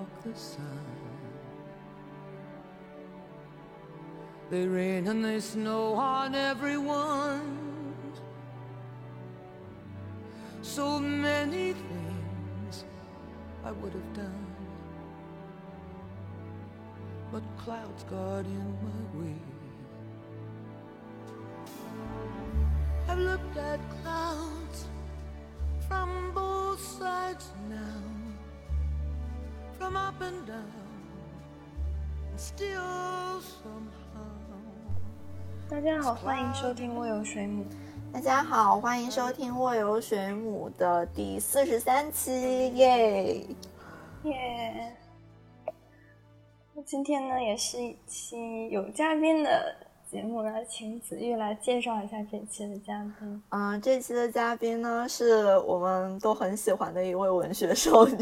block the sun. They rain and they snow on everyone. So many things I would have done. But clouds got in my way. I've looked at clouds up and down, and still somehow. 大家好，欢迎收听《卧游水母》。大家好，欢迎收听《卧游水母》的第四十三期，耶！耶！那今天呢，也是一期有嘉宾的节目呢，请子玉来介绍一下这期的嘉宾。嗯、这期的嘉宾呢，是我们都很喜欢的一位文学少女，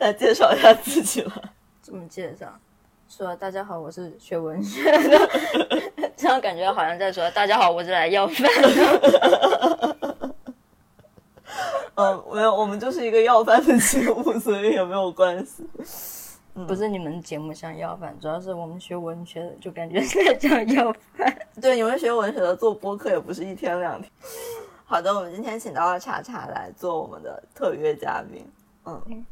来 介绍一下自己吧。这么介绍，说大家好，我是学文学的，这样感觉好像在说大家好，我是来要饭的。嗯，没有，我们就是一个要饭的节目，所以也没有关系。不是你们节目像要饭，主要是我们学文学的，就感觉在讲要饭。对，你们学文学的做播客也不是一天两天。好的，我们今天请到了茶茶来做我们的特约嘉宾。嗯，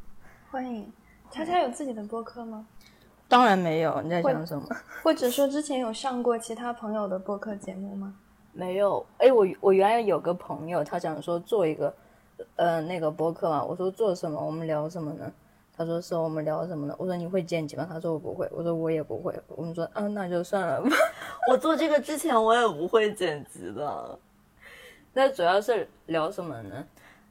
欢迎。叉叉有自己的播客吗？当然没有，你在讲什么？或者说之前有上过其他朋友的播客节目吗？没有。哎，我我原来有个朋友，他想说做一个呃那个播客嘛，我说做什么？我们聊什么呢？他说是我们聊什么呢？我说你会剪辑吗？他说我不会。我说我也不会。我们说嗯，那就算了吧。我做这个之前我也不会剪辑的。那主要是聊什么呢？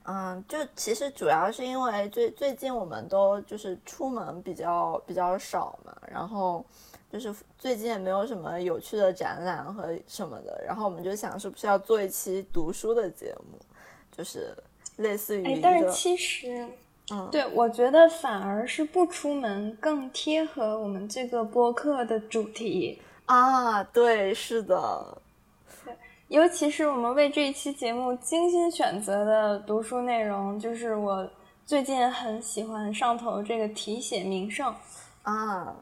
嗯，就其实主要是因为最最近我们都就是出门比较比较少嘛，然后就是最近也没有什么有趣的展览和什么的，然后我们就想是不是要做一期读书的节目，就是类似于但是其实，嗯对我觉得反而是不出门更贴合我们这个播客的主题。啊，对，是的，尤其是我们为这一期节目精心选择的读书内容，就是我最近很喜欢上头这个题写名胜，啊，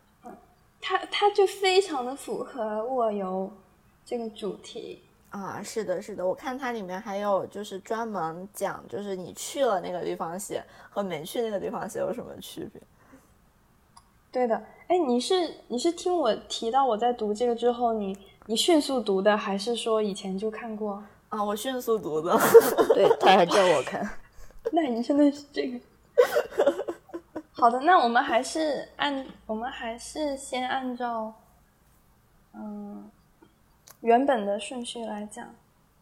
它它就非常的符合卧游这个主题。啊，是的，是的，我看它里面还有就是专门讲，就是你去了那个地方写和没去那个地方写有什么区别。对的，哎，你是你是听我提到我在读这个之后，你你迅速读的，还是说以前就看过？啊，我迅速读的。对，他还叫我看。那你真的是这个。好的，那我们还是按我们还是先按照嗯原本的顺序来讲。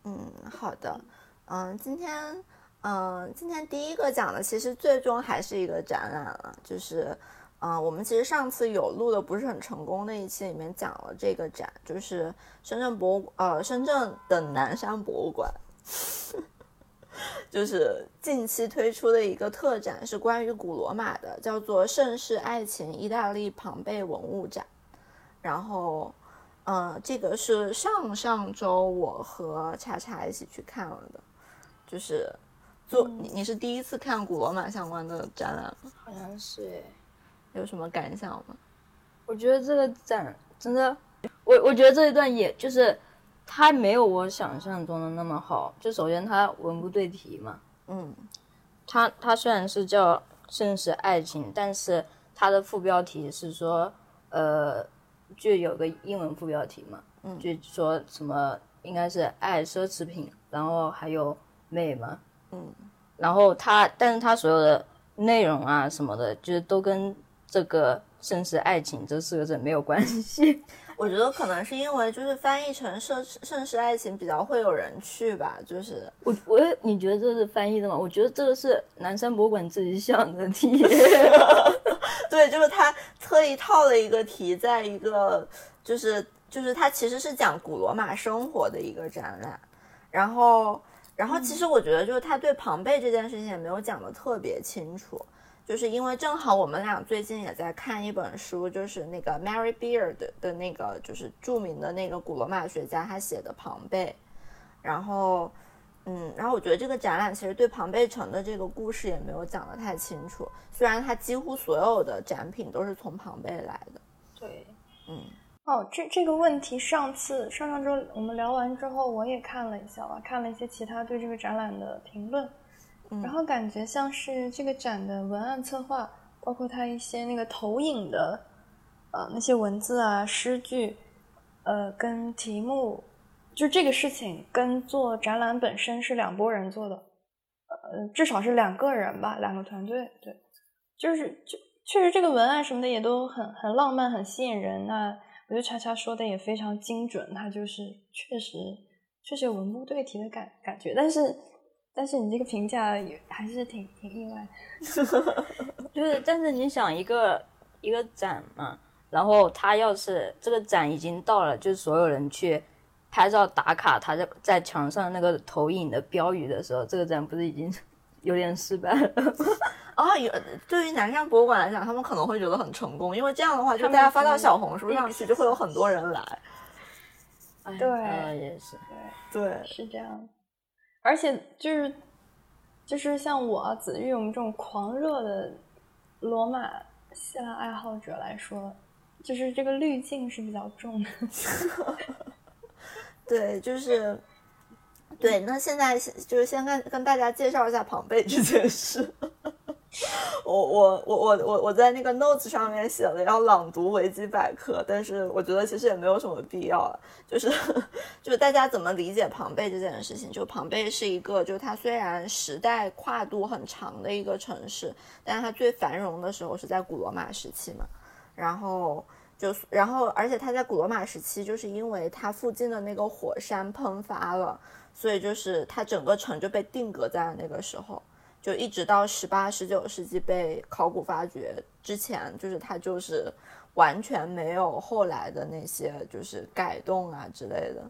嗯，好的，嗯，今天，嗯，今天第一个讲的其实最终还是一个展览了，就是，嗯，我们其实上次有录的不是很成功的一期里面讲了这个展，就是深圳博物，呃，深圳的南山博物馆，就是近期推出的一个特展，是关于古罗马的，叫做《盛世爱情意大利庞贝文物展》，然后。嗯，这个是上上周我和茶茶一起去看了的，就是做你你是第一次看古罗马相关的展览吗？好像是哎。有什么感想吗？我觉得这个展真的，我我觉得这一段也就是它没有我想象中的那么好。就首先它文不对题嘛，嗯它它虽然是叫《盛世爱情》，但是它的副标题是说，呃，就有个英文副标题嘛，嗯就说什么应该是爱奢侈品，然后还有美嘛，嗯然后它，但是它所有的内容啊什么的，就是都跟这个盛世爱情这四个字没有关系。我觉得可能是因为就是翻译成盛盛世爱情比较会有人去吧，就是我我你觉得这是翻译的吗？我觉得这个是南山博物馆自己想的题。对，就是他特意套了一个题，在一个就是就是他其实是讲古罗马生活的一个展览，然后然后其实我觉得就是他对庞贝这件事情也没有讲的特别清楚。就是因为正好我们俩最近也在看一本书，就是那个 Mary Beard 的那个，就是著名的那个古罗马学家他写的庞贝，然后，嗯，然后我觉得这个展览其实对庞贝城的这个故事也没有讲得太清楚，虽然它几乎所有的展品都是从庞贝来的。对，嗯，哦，这这个问题上次上上周我们聊完之后，我也看了一下吧，看了一些其他对这个展览的评论。然后感觉像是这个展的文案策划，包括它一些那个投影的，呃，那些文字啊、诗句，呃，跟题目，就这个事情跟做展览本身是两拨人做的，呃，至少是两个人吧，两个团队，对，就是就确实这个文案什么的也都很很浪漫、很吸引人。那我觉得恰恰说的也非常精准，它就是确实确实有文不对题的感感觉，但是。但是你这个评价也还是挺挺意外，就是，但是你想一个一个展嘛，然后他要是这个展已经到了，就是所有人去拍照打卡，他在在墙上那个投影的标语的时候，这个展不是已经有点失败了？啊，有对于南山博物馆来讲，他们可能会觉得很成功，因为这样的话，就大家发到小红书上去，就会有很多人来。对，也是，对对，是这样。而且就是，就是像我子玉我们这种狂热的罗马希腊爱好者来说，就是这个滤镜是比较重的。对，就是对。那现在就是先跟跟大家介绍一下庞贝这件事。我我我我我我在那个 notes 上面写了要朗读维基百科，但是我觉得其实也没有什么必要了。就是 就是大家怎么理解庞贝这件事情？就庞贝是一个，就它虽然时代跨度很长的一个城市，但是它最繁荣的时候是在古罗马时期嘛。然后就然后而且它在古罗马时期，就是因为它附近的那个火山喷发了，所以就是它整个城就被定格在了那个时候。就一直到十八、十九世纪被考古发掘之前，就是它就是完全没有后来的那些就是改动啊之类的，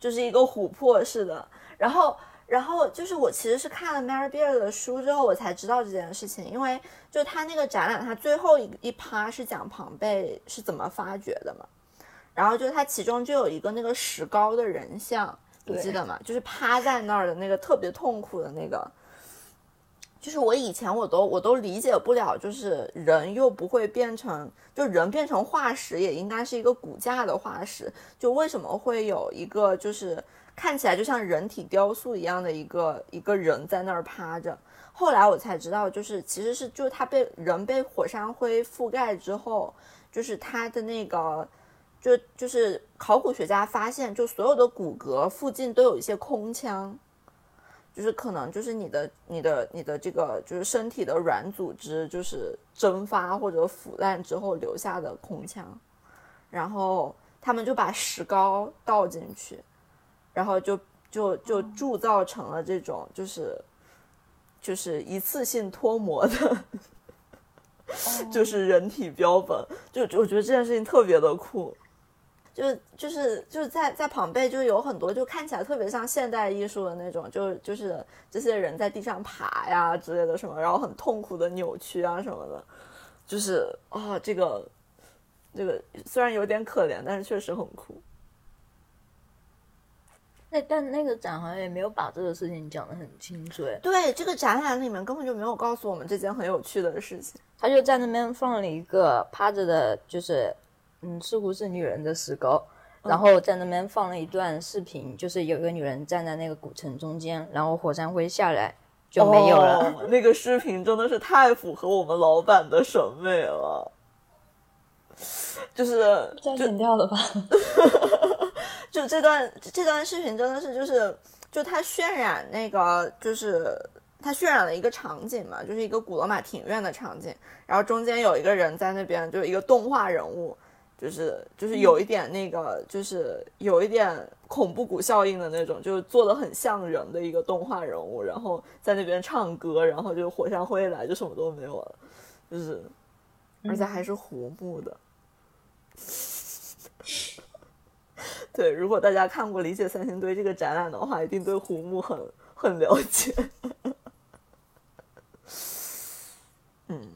就是一个琥珀似的。然后，然后就是我其实是看了 Mary Beard 的书之后，我才知道这件事情，因为就他那个展览，他最后一一趴是讲庞贝是怎么发掘的嘛。然后就他其中就有一个那个石膏的人像，你记得吗？就是趴在那儿的那个特别痛苦的那个。就是我以前我都我都理解不了，就是人又不会变成，就人变成化石也应该是一个骨架的化石，就为什么会有一个就是看起来就像人体雕塑一样的一个一个人在那儿趴着？后来我才知道，就是其实是就他被人被火山灰覆盖之后，就是他的那个就就是考古学家发现，就所有的骨骼附近都有一些空腔。就是可能就是你的你的你的这个就是身体的软组织就是蒸发或者腐烂之后留下的空腔，然后他们就把石膏倒进去，然后就就就铸造成了这种就是就是一次性脱模的，就是人体标本，就我觉得这件事情特别的酷。就就是就是在在庞贝就有很多就看起来特别像现代艺术的那种，就就是这些人在地上爬呀之类的什么，然后很痛苦的扭曲啊什么的，就是啊这个这个虽然有点可怜，但是确实很酷。那但那个展好像也没有把这个事情讲得很清楚。对，这个展览里面根本就没有告诉我们这件很有趣的事情。他就在那边放了一个趴着的，就是。嗯，似乎是女人的石膏，然后在那边放了一段视频，就是有一个女人站在那个古城中间，然后火山灰下来就没有了。那个视频真的是太符合我们老板的审美了，就是要剪掉了吧？就这段这段视频真的是就是就他渲染那个就是他渲染了一个场景嘛，就是一个古罗马庭院的场景，然后中间有一个人在那边，就是一个动画人物。就是就是有一点那个，就是有一点恐怖谷效应的那种，就是做的很像人的一个动画人物，然后在那边唱歌，然后就火山灰来就什么都没有了，就是而且还是胡木的。对，如果大家看过《理解三星堆》这个展览的话，一定对胡木很很了解。嗯，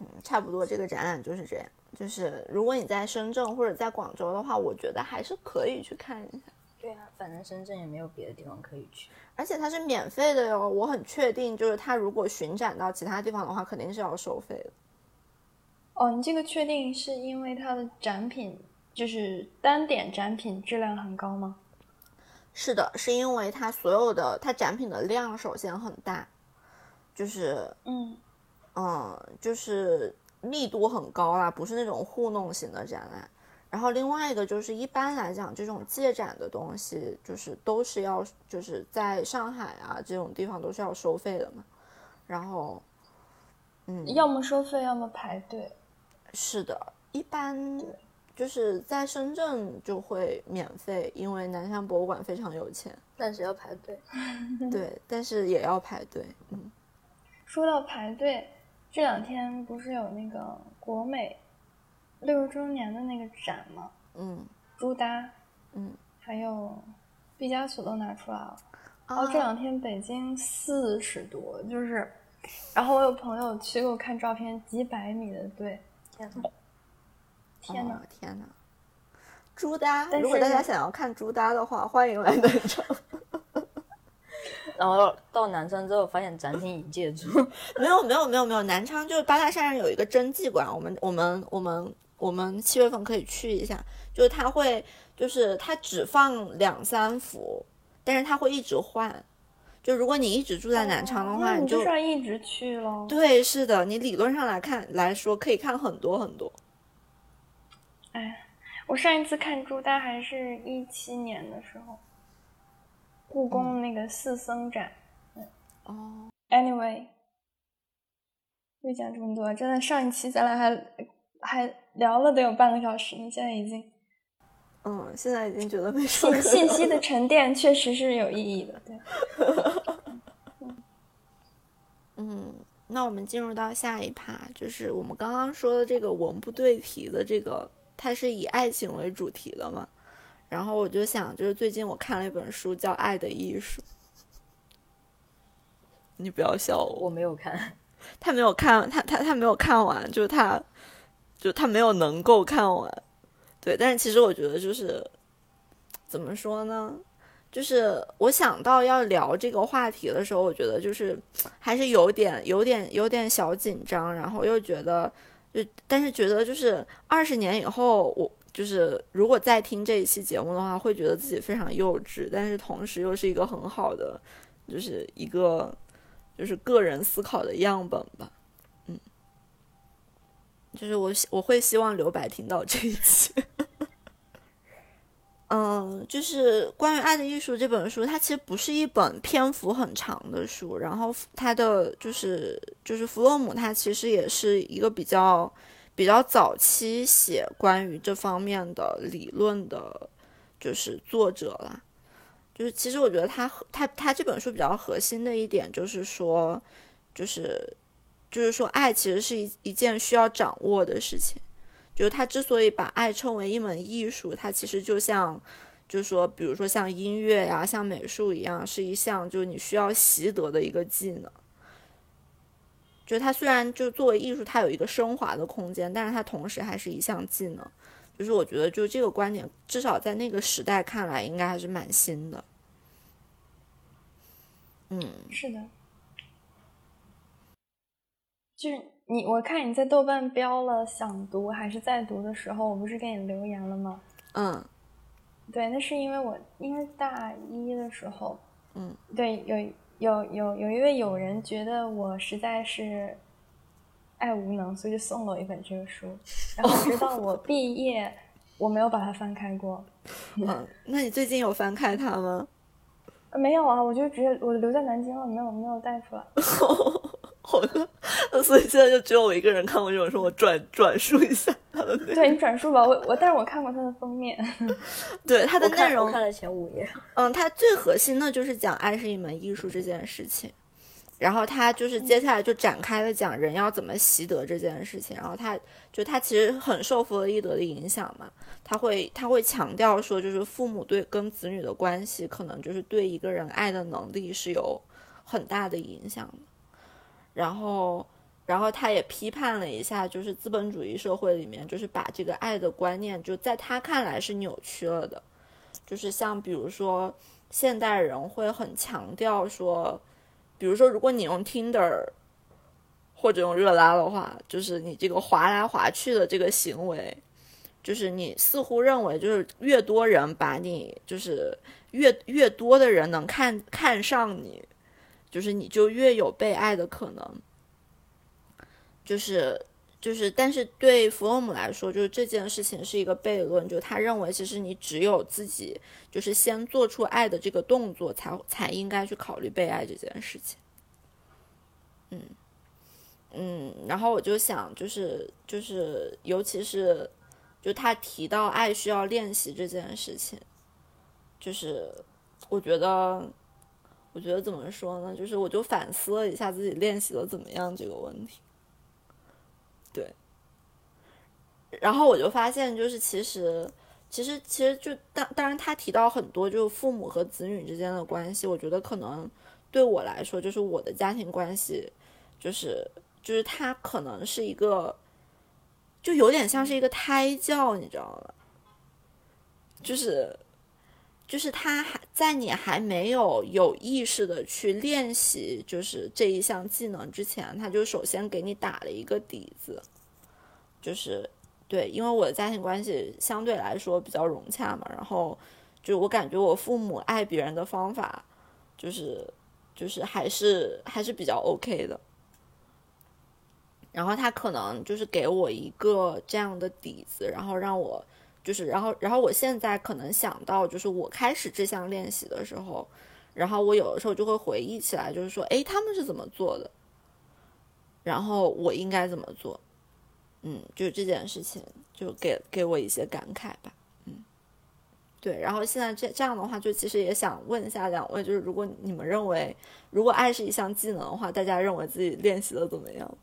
嗯，差不多这个展览就是这样。就是如果你在深圳或者在广州的话，我觉得还是可以去看一下。对啊，反正深圳也没有别的地方可以去。而且它是免费的哟，我很确定，就是它如果巡展到其他地方的话，肯定是要收费的。哦，你这个确定是因为它的展品就是单点展品质量很高吗？是的，是因为它所有的它展品的量首先很大，就是嗯嗯，就是密度很高啦，不是那种糊弄型的展览。然后另外一个就是一般来讲，这种借展的东西就是都是要就是在上海啊这种地方都是要收费的嘛。然后，嗯，要么收费，要么排队。是的，一般就是在深圳就会免费，因为南山博物馆非常有钱。但是要排队。对，但是也要排队。嗯，说到排队，这两天不是有那个国美六十周年的那个展吗？嗯朱耷，嗯，还有毕加索都拿出来了。然哦后这两天北京四十多，就是，然后我有朋友去给我看照片，几百米的队，天哪！天哪！哦天哪！朱耷，如果大家想要看朱耷的话，欢迎来南昌。然后到南昌之后，发现展厅已借出。没有没有没有没有，南昌就是八大山上有一个真迹馆，我们我们我们我们七月份可以去一下，就是他会就是他只放两三幅，但是他会一直换。就如果你一直住在南昌的话，你就哦你就算一直去喽。对，是的，你理论上来看来说可以看很多很多。哎，我上一次看朱丹还是一七年的时候，故宫那个四僧展。哦，Anyway，又讲这么多，真的上一期咱俩还还聊了得有半个小时你，现在已经嗯，现在已经觉得没说信信息的沉淀确实是有意义的。对，嗯，那我们进入到下一趴，就是我们刚刚说的这个文不对题的这个，它是以爱情为主题的嘛。然后我就想，就是最近我看了一本书叫《爱的艺术》，你不要笑我，我没有看，他没有看，他他他没有看完，就是他，就他没有能够看完。对，但是其实我觉得就是怎么说呢？就是我想到要聊这个话题的时候，我觉得就是还是有点、有点、有点小紧张，然后又觉得，就但是觉得就是二十年以后，我就是如果再听这一期节目的话，会觉得自己非常幼稚，但是同时又是一个很好的，就是一个就是个人思考的样本吧。嗯，就是我我会希望刘白听到这一期。嗯，就是关于《爱的艺术》这本书，它其实不是一本篇幅很长的书。然后它的就是就是弗洛姆，他其实也是一个比较比较早期写关于这方面的理论的，就是作者啦。就是其实我觉得他他他这本书比较核心的一点就是说，就是就是说爱其实是一一件需要掌握的事情。就是他之所以把爱称为一门艺术，它其实就像，就是说，比如说像音乐呀、像美术一样，是一项就是你需要习得的一个技能。就是它虽然就作为艺术，它有一个升华的空间，但是它同时还是一项技能。就是我觉得，就这个观点，至少在那个时代看来，应该还是蛮新的。嗯，是的，就是你，我看你在豆瓣标了想读还是在读的时候，我不是给你留言了吗？嗯对，那是因为我因为大一的时候，嗯，对，有有有有一位友人觉得我实在是爱无能，所以就送了我一本这个书，然后直到我毕业，我没有把它翻开过。嗯，那你最近有翻开它吗？呃没有啊，我就直接我留在南京了，没有没有带出来。好的，所以现在就只有我一个人看过这本书，我转转述一下他的内容。对你转述吧，我我但是我看过他的封面，对他的内容我看了前五页，嗯，他最核心的就是讲爱是一门艺术这件事情，然后他就是接下来就展开了讲人要怎么习得这件事情，然后他就他其实很受弗洛伊德的影响嘛，他会他会强调说，就是父母对跟子女的关系，可能就是对一个人爱的能力是有很大的影响的，然后。然后他也批判了一下，就是资本主义社会里面，就是把这个爱的观念，就在他看来是扭曲了的。就是像比如说，现代人会很强调说，比如说，如果你用 Tinder 或者用热拉的话，就是你这个滑来滑去的这个行为，就是你似乎认为，就是越多人把你，就是越越多的人能看看上你，就是你就越有被爱的可能。就是就是，但是对弗洛姆来说，就是这件事情是一个悖论，就他认为其实你只有自己就是先做出爱的这个动作，才才应该去考虑被爱这件事情。嗯嗯，然后我就想，就是就是，尤其是就他提到爱需要练习这件事情，就是我觉得。我觉得怎么说呢？就是我就反思了一下自己练习的怎么样这个问题。对，然后我就发现，就是其实，其实，其实就当当然，他提到很多就是父母和子女之间的关系，我觉得可能对我来说，就是我的家庭关系，就是就是他可能是一个，就有点像是一个胎教，你知道吗？就是。就是他还在你还没有有意识的去练习，就是这一项技能之前，他就首先给你打了一个底子，就是对，因为我的家庭关系相对来说比较融洽嘛，然后就我感觉我父母爱别人的方法，就是就是还是还是比较 OK 的，然后他可能就是给我一个这样的底子，然后让我。就是，然后，然后我现在可能想到，就是我开始这项练习的时候，然后我有的时候就会回忆起来，就是说，哎，他们是怎么做的，然后我应该怎么做，嗯，就这件事情，就给给我一些感慨吧，嗯，对，然后现在这这样的话，就其实也想问一下两位，就是如果你们认为，如果爱是一项技能的话，大家认为自己练习的怎么样？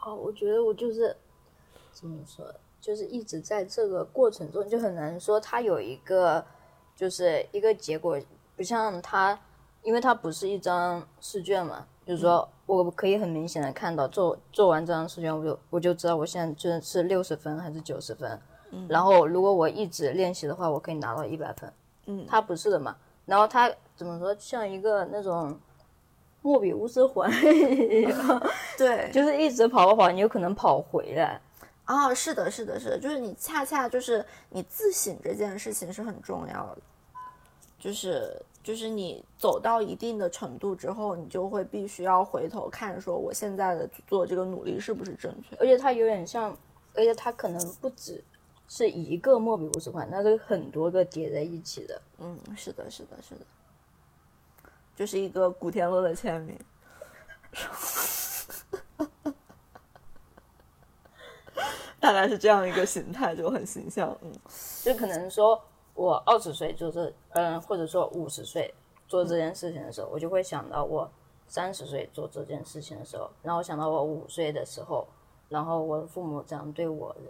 哦，我觉得我就是怎么说？就是一直在这个过程中，就很难说它有一个，就是一个结果，不像它，因为它不是一张试卷嘛，就是说我可以很明显的看到做做完这张试卷，我就我就知道我现在真的是六十分还是九十分，嗯。然后如果我一直练习的话，我可以拿到一百分，嗯。它不是的嘛，然后它怎么说，像一个那种莫比乌斯环一样，对，就是一直跑跑跑，你有可能跑回来。哦，是的，是的，是的，就是你恰恰就是你自省这件事情是很重要的，就是就是你走到一定的程度之后，你就会必须要回头看，说我现在的做这个努力是不是正确？而且它有点像，而且它可能不止是一个莫比乌斯环，它是很多个叠在一起的。嗯，是的，是的，是的，就是一个古天乐的签名。大概是这样一个形态，就很形象。嗯，就可能说我二十岁做这，嗯，或者说五十岁做这件事情的时候，我就会想到我三十岁做这件事情的时候，然后想到我五岁的时候，然后我的父母这样对我的，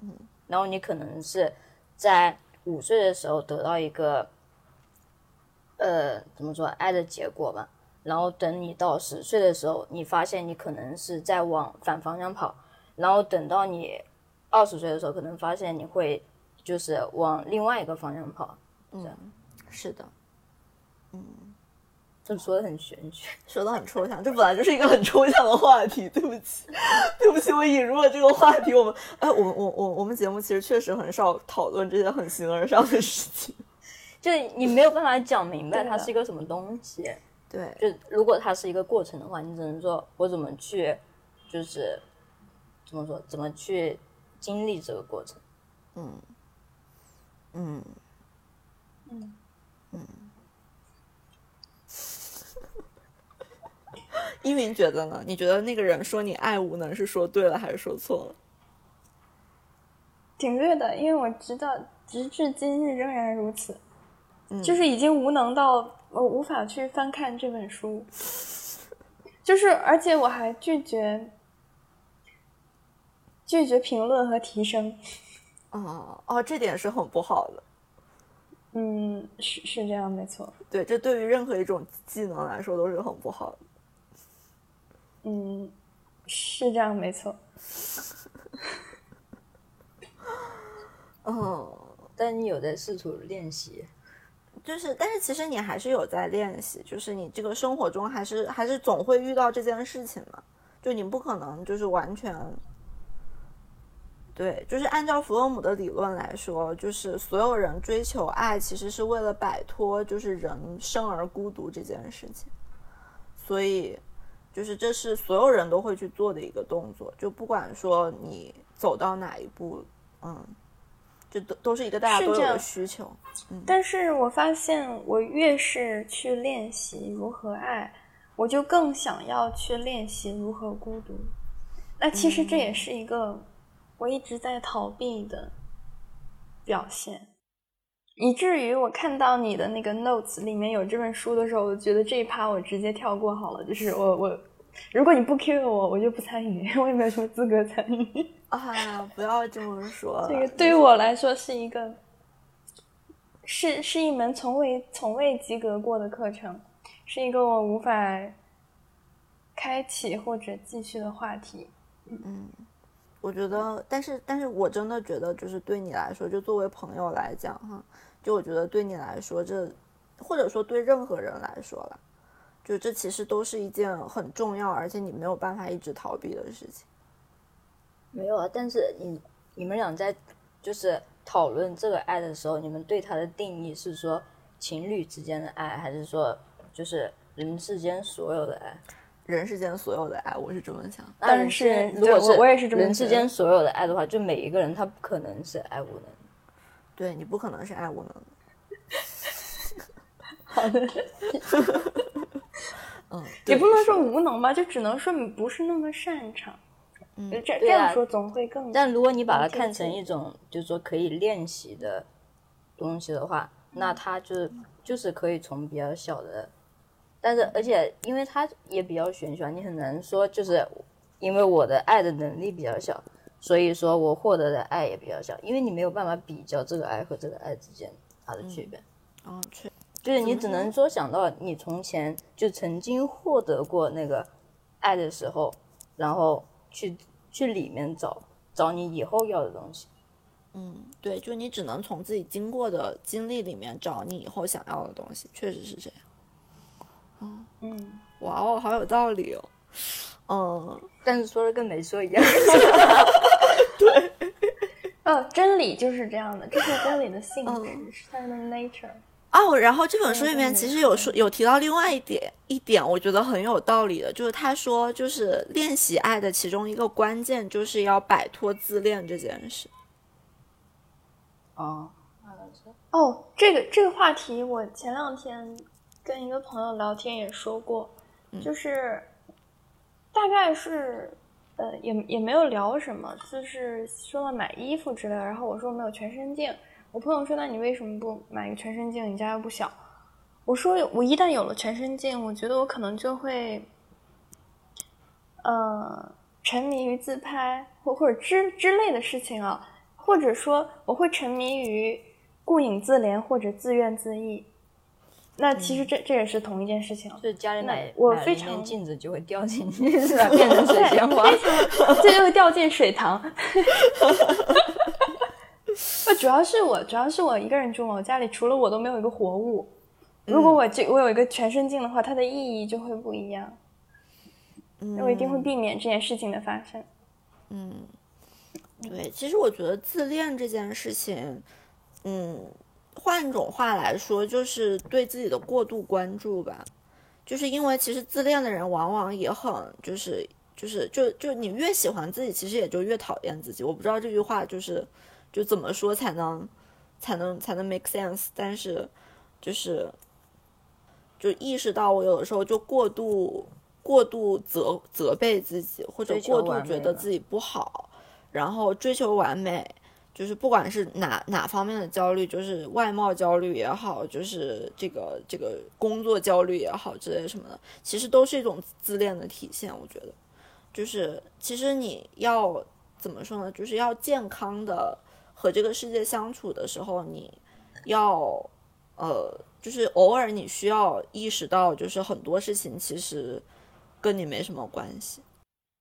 嗯，然后你可能是在五岁的时候得到一个，呃，怎么说爱的结果吧，然后等你到十岁的时候，你发现你可能是在往反方向跑，然后等到你二十岁的时候，可能发现你会就是往另外一个方向跑，嗯是的，嗯这说的很玄学。说的很抽象，这本来就是一个很抽象的话题。对不起，对不起，我引入了这个话题。我们，哎，我，我，我，我们节目其实确实很少讨论这些很形而上的事情。就是你没有办法讲明白它是一个什么东西。对，就如果它是一个过程的话，你只能说我怎么去，就是怎么说，怎么去经历这个过程。嗯，嗯，一鸣觉得呢？你觉得那个人说你爱无能是说对了还是说错了？挺对的，因为我知道，直至今日仍然如此，嗯。就是已经无能到我无法去翻看这本书，就是而且我还拒绝拒绝评论和提升，哦哦，这点是很不好的。嗯，是是这样，没错，对，这对于任何一种技能来说都是很不好的。嗯，是这样，没错，嗯，但你有在试图练习，就是，但是其实你还是有在练习，就是你这个生活中还是还是总会遇到这件事情嘛，就你不可能就是完全。对，就是按照弗洛姆的理论来说，就是所有人追求爱，其实是为了摆脱就是人生而孤独这件事情，所以就是这是所有人都会去做的一个动作，就不管说你走到哪一步，嗯，这都都是一个大家都有的需求。嗯但是我发现，我越是去练习如何爱，我就更想要去练习如何孤独。那其实这也是一个我一直在逃避的表现，以至于我看到你的那个 notes 里面有这本书的时候，我觉得这一趴我直接跳过好了。就是我我，如果你不 cue 我，我就不参与，我也没有什么资格参与。啊，不要这么说。这个对于我来说是一个，是是一门从未从未及格过的课程，是一个我无法开启或者继续的话题。我觉得，但是，但是我真的觉得，就是对你来说，就作为朋友来讲，哈，就我觉得对你来说，这或者说对任何人来说了，就这其实都是一件很重要，而且你没有办法一直逃避的事情。没有啊？但是你你们俩在就是讨论这个爱的时候，你们对它的定义是说情侣之间的爱，还是说就是人世间所有的爱？人世间所有的爱，我是这么想。但是如果是我我也是这么人世间所有的爱的话，就每一个人他不可能是爱无能。对你不可能是爱无能的。好的，嗯，也不能说无能吧，就只能说你不是那么擅长。嗯，这这样说总会更。但如果你把它看成一种就是说可以练习的东西的话，那它就是就是可以从比较小的，但是而且因为它也比较玄学，你很难说就是因为我的爱的能力比较小，所以说我获得的爱也比较小，因为你没有办法比较这个爱和这个爱之间它的区别。嗯，确就是你只能说想到你从前就曾经获得过那个爱的时候，然后去去里面找找你以后要的东西。嗯，对，就你只能从自己经过的经历里面找你以后想要的东西，确实是这样。嗯，哇哦，好有道理哦。嗯，但是说的跟没说一样。对 哦，真理就是这样的，这是真理的性质，它的 nature。哦，然后这本书里面其实有说有提到另外一点一点，我觉得很有道理的，就是他说，就是练习爱的其中一个关键，就是要摆脱自恋这件事。哦，哦，这个这个话题，我前两天跟一个朋友聊天也说过，就是大概是呃，也也没有聊什么，就是说了买衣服之类的。然后我说我没有全身镜，我朋友说那你为什么不买一个全身镜？你家又不小。我说我一旦有了全身镜，我觉得我可能就会呃沉迷于自拍或或者之之类的事情啊，或者说我会沉迷于顾影自怜或者自怨自艾。那其实这、这也是同一件事情。就是家里买我非常镜子就会掉进去，是吧？变成水仙花。这就会掉进水塘。呃，主要是我，主要是我一个人住嘛，我家里除了我都没有一个活物。如果我这我有一个全身镜的话，它的意义就会不一样。我一定会避免这件事情的发生。对，其实我觉得自恋这件事情，嗯，换一种话来说，就是对自己的过度关注吧。就是因为其实自恋的人往往也很就是就是就就你越喜欢自己，其实也就越讨厌自己。我不知道这句话就是就怎么说才能才能才能 make sense，但是就是就意识到我有的时候就过度过度责责备自己，或者过度觉得自己不好，然后追求完美，就是不管是哪哪方面的焦虑，就是外貌焦虑也好，就是这个这个工作焦虑也好之类什么的，其实都是一种自恋的体现。我觉得，就是其实你要怎么说呢？就是要健康的和这个世界相处的时候，你要呃，就是偶尔你需要意识到，就是很多事情其实跟你没什么关系。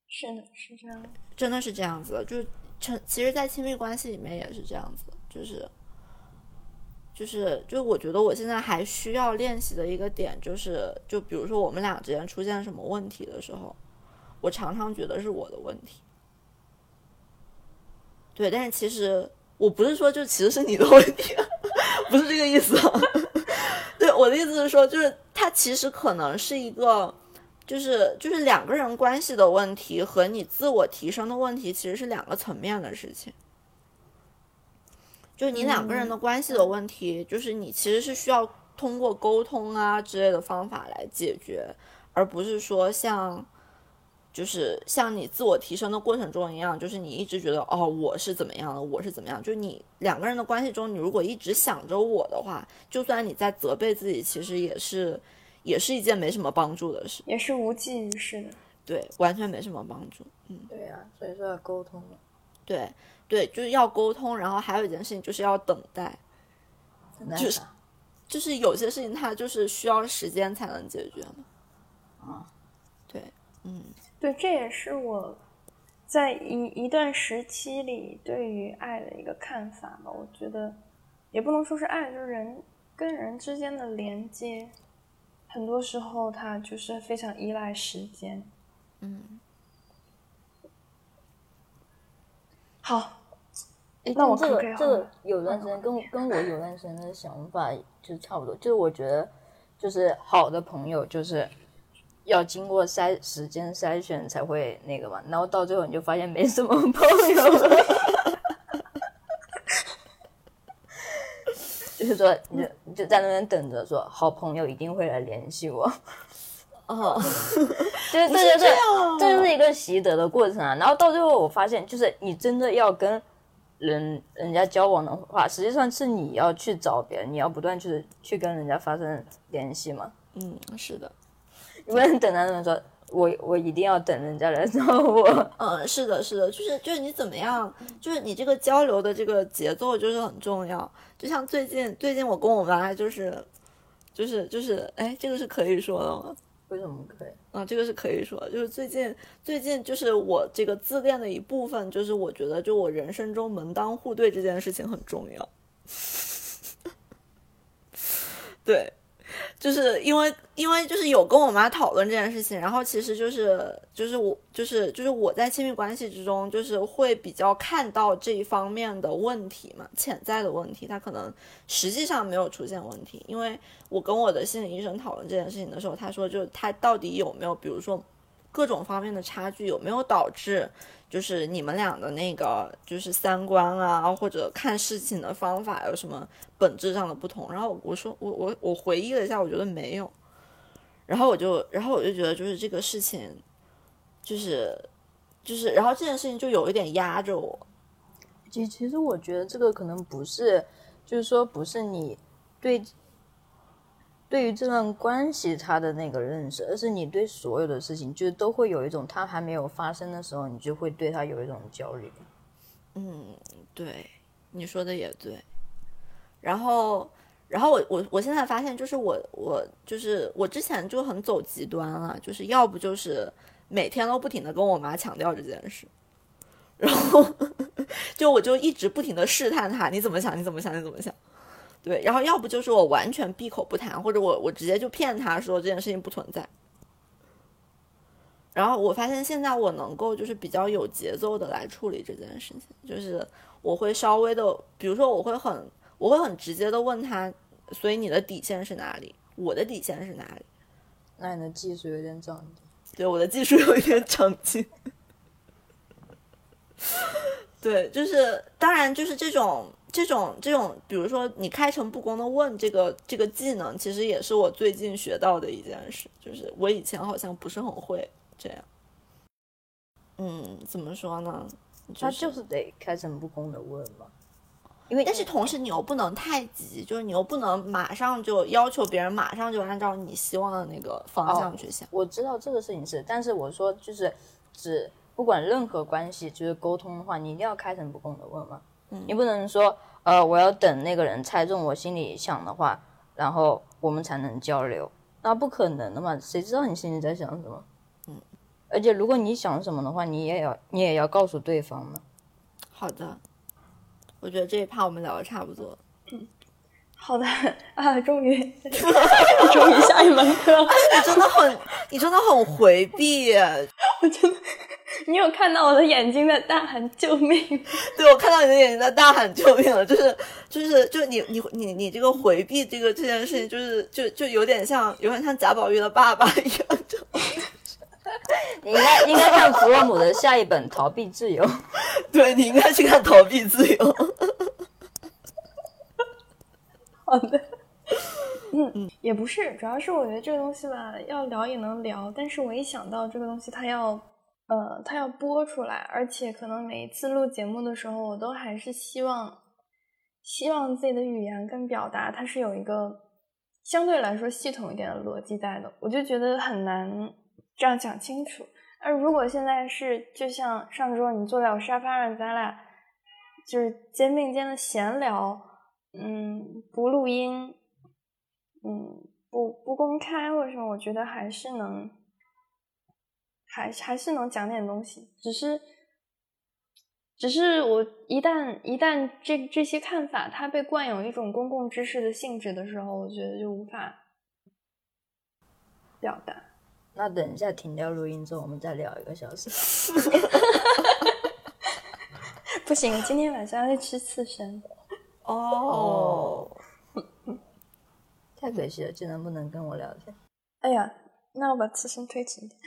是的，是这样。真的是这样子的，就是其实，在亲密关系里面也是这样子，就是，就是，就我觉得我现在还需要练习的一个点，就是，就比如说我们俩之间出现什么问题的时候，我常常觉得是我的问题，对，但是其实我不是说就其实是你的问题，不是这个意思，对，我的意思是说，就是它其实可能是一个。就是就是两个人关系的问题和你自我提升的问题，其实是两个层面的事情。就是你两个人的关系的问题，就是你其实是需要通过沟通啊之类的方法来解决，而不是说像，就是像你自我提升的过程中一样，就是你一直觉得哦我是怎么样的，我是怎么样，就是你两个人的关系中，你如果一直想着我的话，就算你在责备自己，其实也是。也是一件没什么帮助的事，也是无济于事的。对，完全没什么帮助。嗯，对呀、所以说要沟通嘛。对对，就是要沟通，然后还有一件事情就是要等待，就是就是有些事情它就是需要时间才能解决嘛。啊，对，嗯对，这也是我在一一段时期里对于爱的一个看法吧。我觉得也不能说是爱，就是人跟人之间的连接，很多时候他就是非常依赖时间。嗯，好，那我这个这个有段时间跟跟我有段时间的想法就差不多，就是我觉得就是好的朋友就是要经过筛时间筛选才会那个嘛，然后到最后你就发现没什么朋友了。就是说，你就你就在那边等着，说好朋友一定会来联系我。哦，就是这就是这就是一个习得的过程啊。然后到最后，我发现，就是你真的要跟人人家交往的话，实际上是你要去找别人，你要不断去去跟人家发生联系嘛。嗯，是的，你不能等那种说，我我一定要等人家来找我。嗯，是的，是的，就是就是你怎么样，就是你这个交流的这个节奏就是很重要。就像最近最近我跟我妈就是就是就是，哎，这个是可以说的吗？为什么可以？啊，这个是可以说，就是最近最近就是我这个自恋的一部分，就是我觉得就我人生中门当户对这件事情很重要。对，就是因为因为就是有跟我妈讨论这件事情，然后其实就是就是我就是就是我在亲密关系之中，就是会比较看到这一方面的问题嘛，潜在的问题，他可能实际上没有出现问题，因为我跟我的心理医生讨论这件事情的时候，他说就是他到底有没有，比如说各种方面的差距有没有导致，就是你们俩的那个就是三观啊，或者看事情的方法有什么本质上的不同？然后我说我我我回忆了一下，我觉得没有。然后我就然后我就觉得就是这个事情，就是就是，然后这件事情就有一点压着我。其其实我觉得这个可能不是，就是说不是你对对于这段关系他的那个认识，而是你对所有的事情，就是都会有一种他还没有发生的时候，你就会对他有一种焦虑。嗯，对，你说的也对。然后，然后我我我现在发现，就是我我就是我之前就很走极端了，就是要不就是每天都不停的跟我妈强调这件事，然后 就我就一直不停的试探她，你怎么想？你怎么想？你怎么想？对，然后要不就是我完全闭口不谈，或者我我直接就骗他说这件事情不存在。然后我发现现在我能够就是比较有节奏的来处理这件事情，就是我会稍微的，比如说我会很我会很直接的问他，所以你的底线是哪里？我的底线是哪里？那你的技术有点长进。对，我的技术有一点长进。对，就是当然就是这种这种这种，比如说你开诚布公的问这个这个技能，其实也是我最近学到的一件事，就是我以前好像不是很会这样。嗯，怎么说呢？他就是得开诚布公的问嘛。因为但是同时你又不能太急，就是你又不能马上就要求别人马上就按照你希望的那个方向去想。我知道这个事情是，但是我说就是指不管任何关系，就是沟通的话，你一定要开诚布公的问嘛。嗯你不能说呃我要等那个人猜中我心里想的话，然后我们才能交流，那不可能的嘛，谁知道你心里在想什么？嗯，而且如果你想什么的话，你也要你也要告诉对方嘛。好的，我觉得这一趴我们聊的差不多嗯。好的 啊，终于 终于下一门课了，你真的很，你真的很回避。我真的，你有看到我的眼睛在大喊救命？对，我看到你的眼睛在大喊救命了，就是就是就你你你你这个回避这个这件事情，就是就就有点像有点像贾宝玉的爸爸一样，就 你应该应该看弗洛姆的下一本《逃避自由》。对你应该去看《逃避自由》。好的，嗯，也不是，主要是我觉得这个东西吧，要聊也能聊，但是我一想到这个东西，它要，呃，它要播出来，而且可能每一次录节目的时候，我都还是希望，希望自己的语言跟表达它是有一个相对来说系统一点的逻辑在的，我就觉得很难这样讲清楚。而如果现在是就像上周你坐在我沙发上，咱俩就是肩并肩的闲聊。嗯，不录音，嗯，不不公开，为什么？我觉得还是能，还还是能讲点东西，只是，只是我一旦一旦这这些看法它被冠有一种公共知识的性质的时候，我觉得就无法表达。那等一下停掉录音之后，我们再聊一个小时。不行，今天晚上要去吃刺身。哦，太可惜了，竟然不能跟我聊天。哎呀，那我把刺身推迟一点。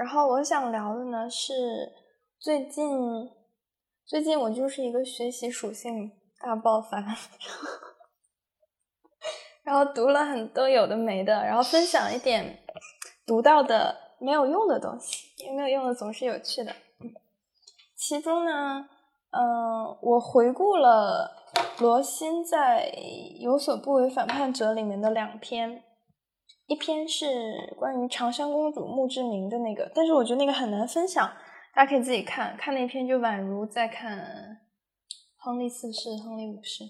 然后我想聊的呢是最近，最近我就是一个学习属性大爆发，然后读了很多有的没的，然后分享一点读到的没有用的东西，因为没有用的总是有趣的。其中呢，嗯、我回顾了罗欣在《有所不为反叛者》里面的两篇，一篇是关于长山公主墓志铭的那个，但是我觉得那个很难分享，大家可以自己看看那篇，就宛如在看亨利四世、亨利五世，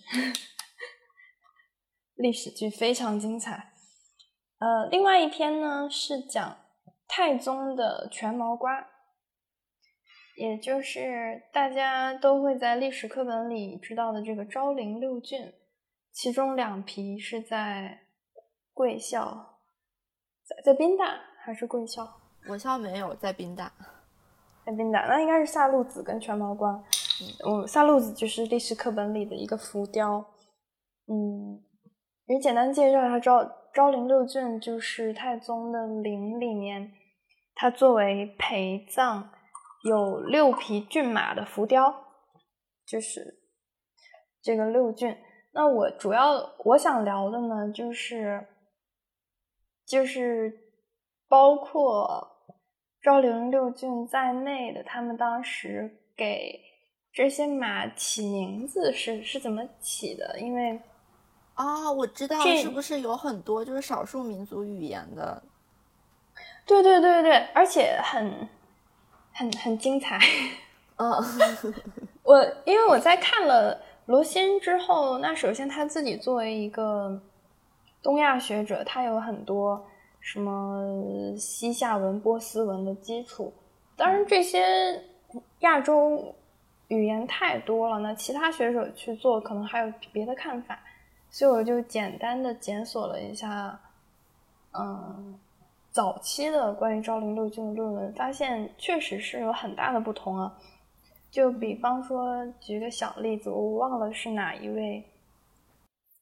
历史剧非常精彩。呃，另外一篇呢是讲太宗的全毛瓜。也就是大家都会在历史课本里知道的这个昭陵六骏，其中两匹是在贵校，在在宾大还是贵校？我校没有在宾大，在宾大，那应该是萨路子跟全毛瓜。嗯，萨路子就是历史课本里的一个浮雕。嗯，你简单介绍一下昭昭陵六骏，就是太宗的陵里面，它作为陪葬。有六匹骏马的浮雕，就是这个六骏。那我主要我想聊的呢，就是就是包括昭陵六骏在内的，他们当时给这些马起名字是是怎么起的？因为哦，我知道这是不是有很多就是少数民族语言的？对对对对，而且很。很很精彩，嗯，我因为我在看了罗欣之后，那首先他自己作为一个东亚学者，他有很多什么西夏文、波斯文的基础。当然，这些亚洲语言太多了，那其他学者去做可能还有别的看法，所以我就简单的检索了一下，嗯。早期的关于昭陵六骏的论文，发现确实是有很大的不同啊。就比方说，举个小例子，我忘了是哪一位，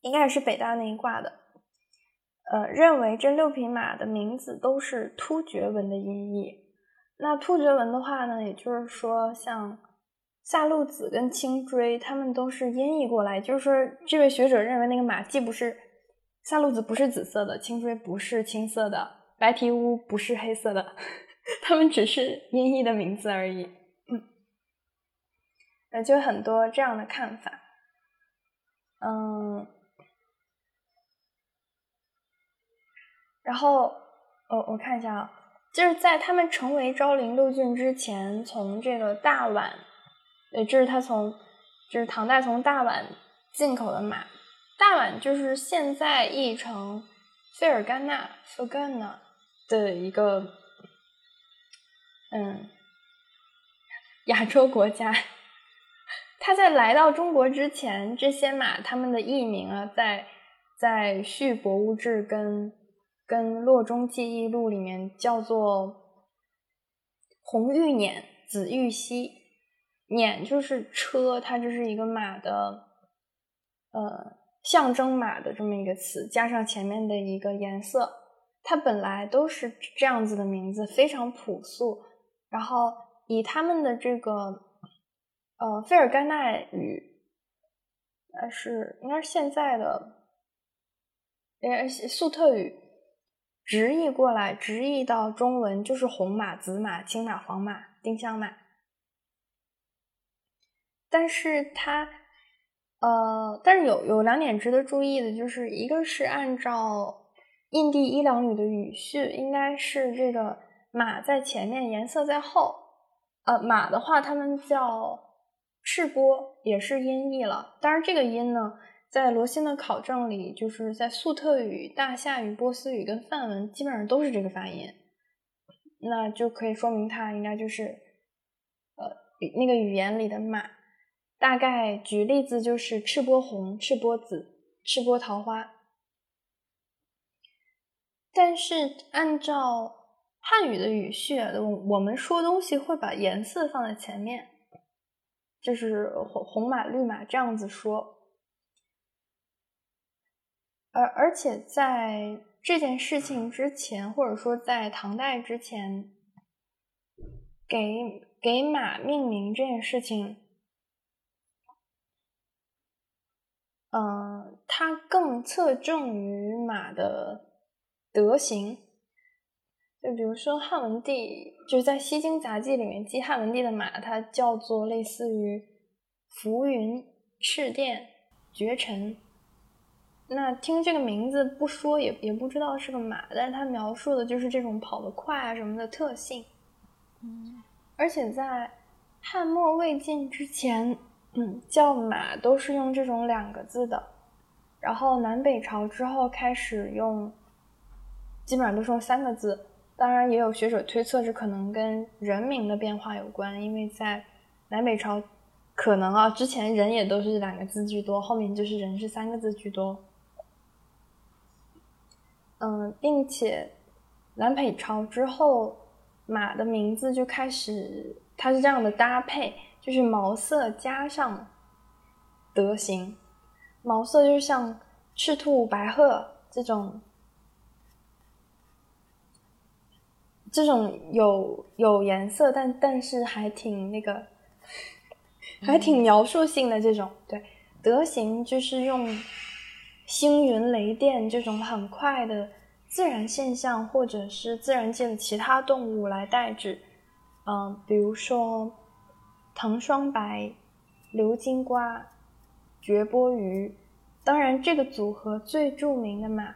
应该是北大那一挂的，呃，认为这六匹马的名字都是突厥文的音译。那突厥文的话呢，也就是说像萨路子跟青锥，他们都是音译过来，就是说，这位学者认为那个马既不是萨路子不是紫色的，青锥不是青色的，白蹄乌不是黑色的，他们只是音译的名字而已。嗯，那就很多这样的看法。嗯，然后我我看一下啊，就是在他们成为昭陵六郡之前，从这个大宛。呃，这是他从，就是唐代从大宛进口的马。大宛就是现在译成费尔干纳 （Fergana） 的一个，嗯，亚洲国家。他在来到中国之前，这些马他们的译名啊，在在《续博物志》跟跟《洛中记忆录》里面叫做红玉辇、紫玉溪。辇就是车，它就是一个马的，呃，象征马的这么一个词，加上前面的一个颜色，它本来都是这样子的名字，非常朴素。然后以他们的这个，呃，费尔干纳语，呃，是应该是现在的，呃，粟特语，直译过来，直译到中文就是红马、紫马、青马、黄马、丁香马。但是它，呃，但是有有两点值得注意的，就是一个是按照印地伊朗语的语序，应该是这个马在前面，颜色在后。呃，马的话，他们叫赤波，也是音译了。当然，这个音呢，在罗新的考证里，就是在粟特语、大夏语、波斯语跟梵文，基本上都是这个发音。那就可以说明它应该就是，呃，那个语言里的马。大概举例子就是赤波红、赤波紫、赤波桃花，但是按照汉语的语序，我我们说东西会把颜色放在前面，就是红红马、绿马这样子说，而而且在这件事情之前，或者说在唐代之前，给给马命名这件事情。嗯，它更侧重于马的德行。就比如说汉文帝，就是在《西京杂记》里面记汉文帝的马，它叫做类似于浮云、赤电、绝尘。那听这个名字不说也也不知道是个马，但是它描述的就是这种跑得快啊什么的特性。嗯，而且在汉末魏晋之前。嗯，叫马都是用这种两个字的，然后南北朝之后开始用，基本上都是用三个字。当然，也有学者推测是可能跟人名的变化有关，因为在南北朝，可能啊之前人也都是两个字居多，后面就是人是三个字居多。嗯，并且南北朝之后，马的名字就开始，它是这样的搭配。就是毛色加上德行，毛色就是像赤兔、白鹤这种，这种有有颜色，但但是还挺那个，还挺描述性的这种。对，德行就是用星云雷电这种很快的自然现象，或者是自然界的其他动物来代指。嗯，比如说。藤双白、流金瓜、绝波鱼，当然，这个组合最著名的嘛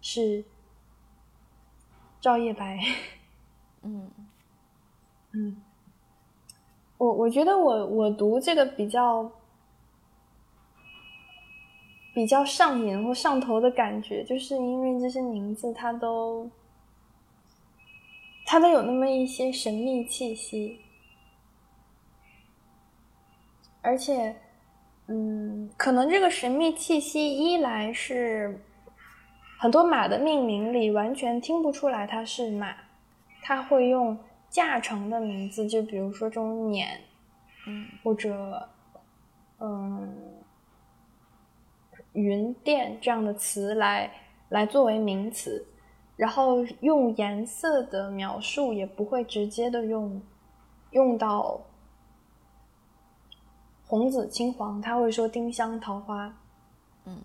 是照叶白。嗯嗯，我我觉得我我读这个比较比较上瘾或上头的感觉，就是因为这些名字它都它都有那么一些神秘气息。而且，嗯，可能这个神秘气息一来是很多马的命名里完全听不出来它是马，它会用驾乘的名字，就比如说这种辇，嗯，或者嗯云电这样的词来来作为名词，然后用颜色的描述也不会直接的用用到。红紫青黄，他会说丁香桃花，嗯，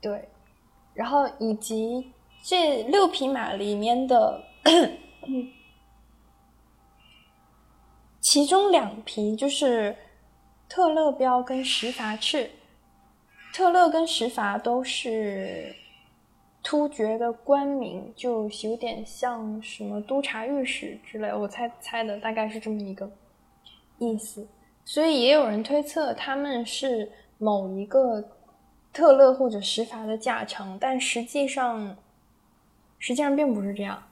对，然后以及这六匹马里面的，其中两匹就是特勒标跟石伐赤，特勒跟石筏都是突厥的官名，就有点像什么督察御史之类，我猜猜的大概是这么一个意思，所以也有人推测他们是某一个特勒或者石筏的驾乘，但实际上实际上并不是这样，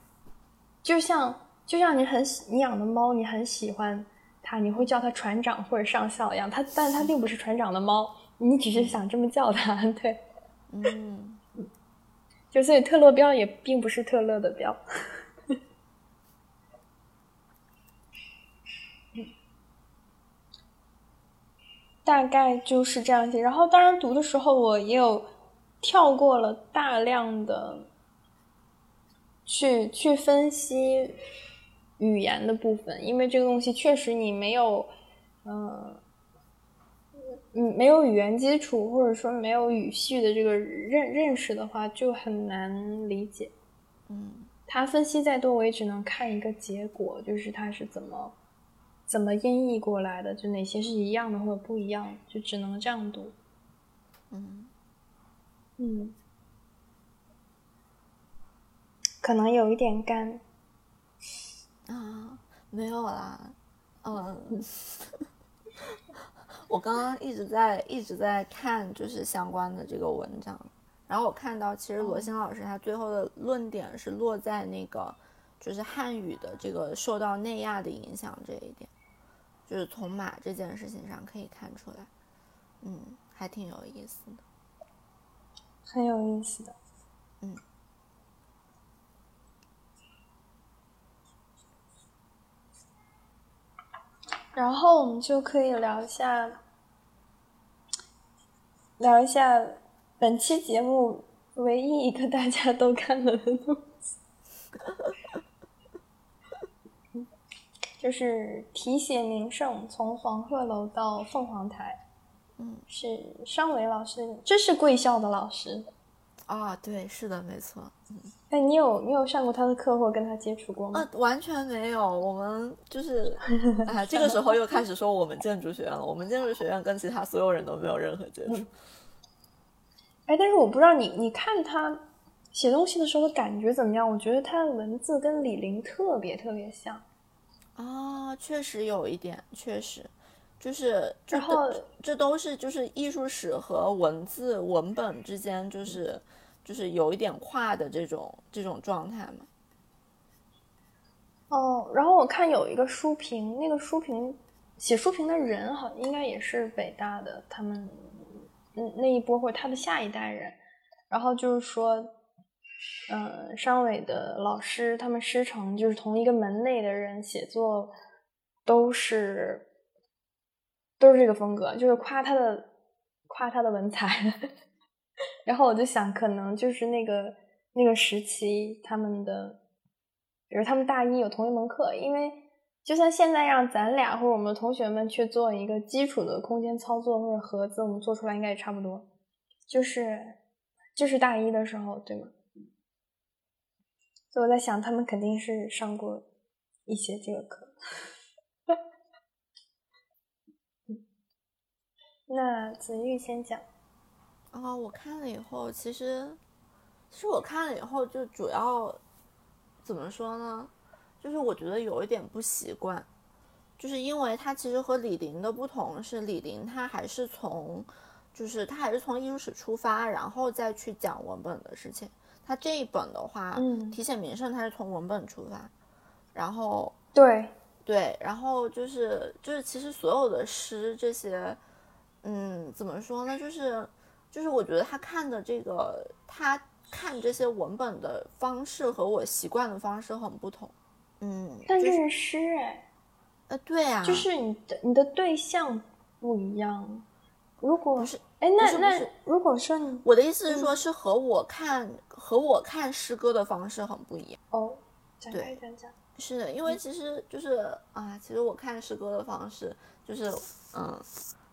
就像就像你很喜你养的猫，你很喜欢它，你会叫它船长或者上校一样，它但它并不是船长的猫，你只是想这么叫他，对，嗯，就所以特勒标也并不是特勒的标。大概就是这样写，然后当然读的时候我也有跳过了大量的去去分析语言的部分，因为这个东西确实你没有，嗯、嗯，没有语言基础或者说没有语序的这个认认识的话，就很难理解。嗯，他分析再多，我也只能看一个结果，就是他是怎么怎么音译过来的，就哪些是一样的或者不一样，就只能这样读。嗯，嗯，可能有一点干。啊，没有啦，嗯，我刚刚一直在一直在看就是相关的这个文章，然后我看到其实罗欣老师他最后的论点是落在那个就是汉语的这个受到内亚的影响这一点，就是从马这件事情上可以看出来，嗯，还挺有意思的。很有意思的。嗯。然后我们就可以聊一下，聊一下本期节目唯一一个大家都看了的东西，就是题写名胜从黄鹤楼到凤凰台。嗯，是商伟老师，这是贵校的老师。啊，对，是的，没错。哎，你有你有上过他的课或跟他接触过吗？啊，完全没有。我们就是，哎，这个时候又开始说我们建筑学院了。我们建筑学院跟其他所有人都没有任何接触。哎，但是我不知道你你看他写东西的时候的感觉怎么样？我觉得他的文字跟李林特别特别像。啊，确实有一点，确实，就是，然后这都是就是艺术史和文字文本之间，就是就是有一点跨的这种这种状态嘛。哦，然后我看有一个书评，那个书评写书评的人好应该也是北大的，他们嗯那一波或者他的下一代人，然后就是说，嗯，商伟的老师他们师承就是同一个门内的人写作都是都是这个风格，就是夸他的夸他的文采，然后我就想，可能就是那个那个时期他们的。比如他们大一有同一门课，因为就算现在让咱俩或者我们同学们去做一个基础的空间操作或者盒子，我们做出来应该也差不多。就是就是大一的时候，对吗？所以我在想，他们肯定是上过一些这个课。那子玉先讲。啊、我看了以后，其实其实我看了以后，就主要怎么说呢？就是我觉得有一点不习惯，就是因为它其实和李林的不同是，李林他还是从，就是他还是从艺术史出发，然后再去讲文本的事情。他这一本的话，嗯题写名胜他是从文本出发，然后对，对，然后就是就是其实所有的诗这些，嗯，怎么说呢？就是就是我觉得他看的这个他看这些文本的方式和我习惯的方式很不同。嗯，就是但这是诗哎。呃，对啊，就是你的你的对象不一样。如果不是哎，那那如果说你我的意思是说，是和我看和我看诗歌的方式很不一样。哦，展开讲讲。是的，因为其实就是啊，其实我看诗歌的方式就是，嗯，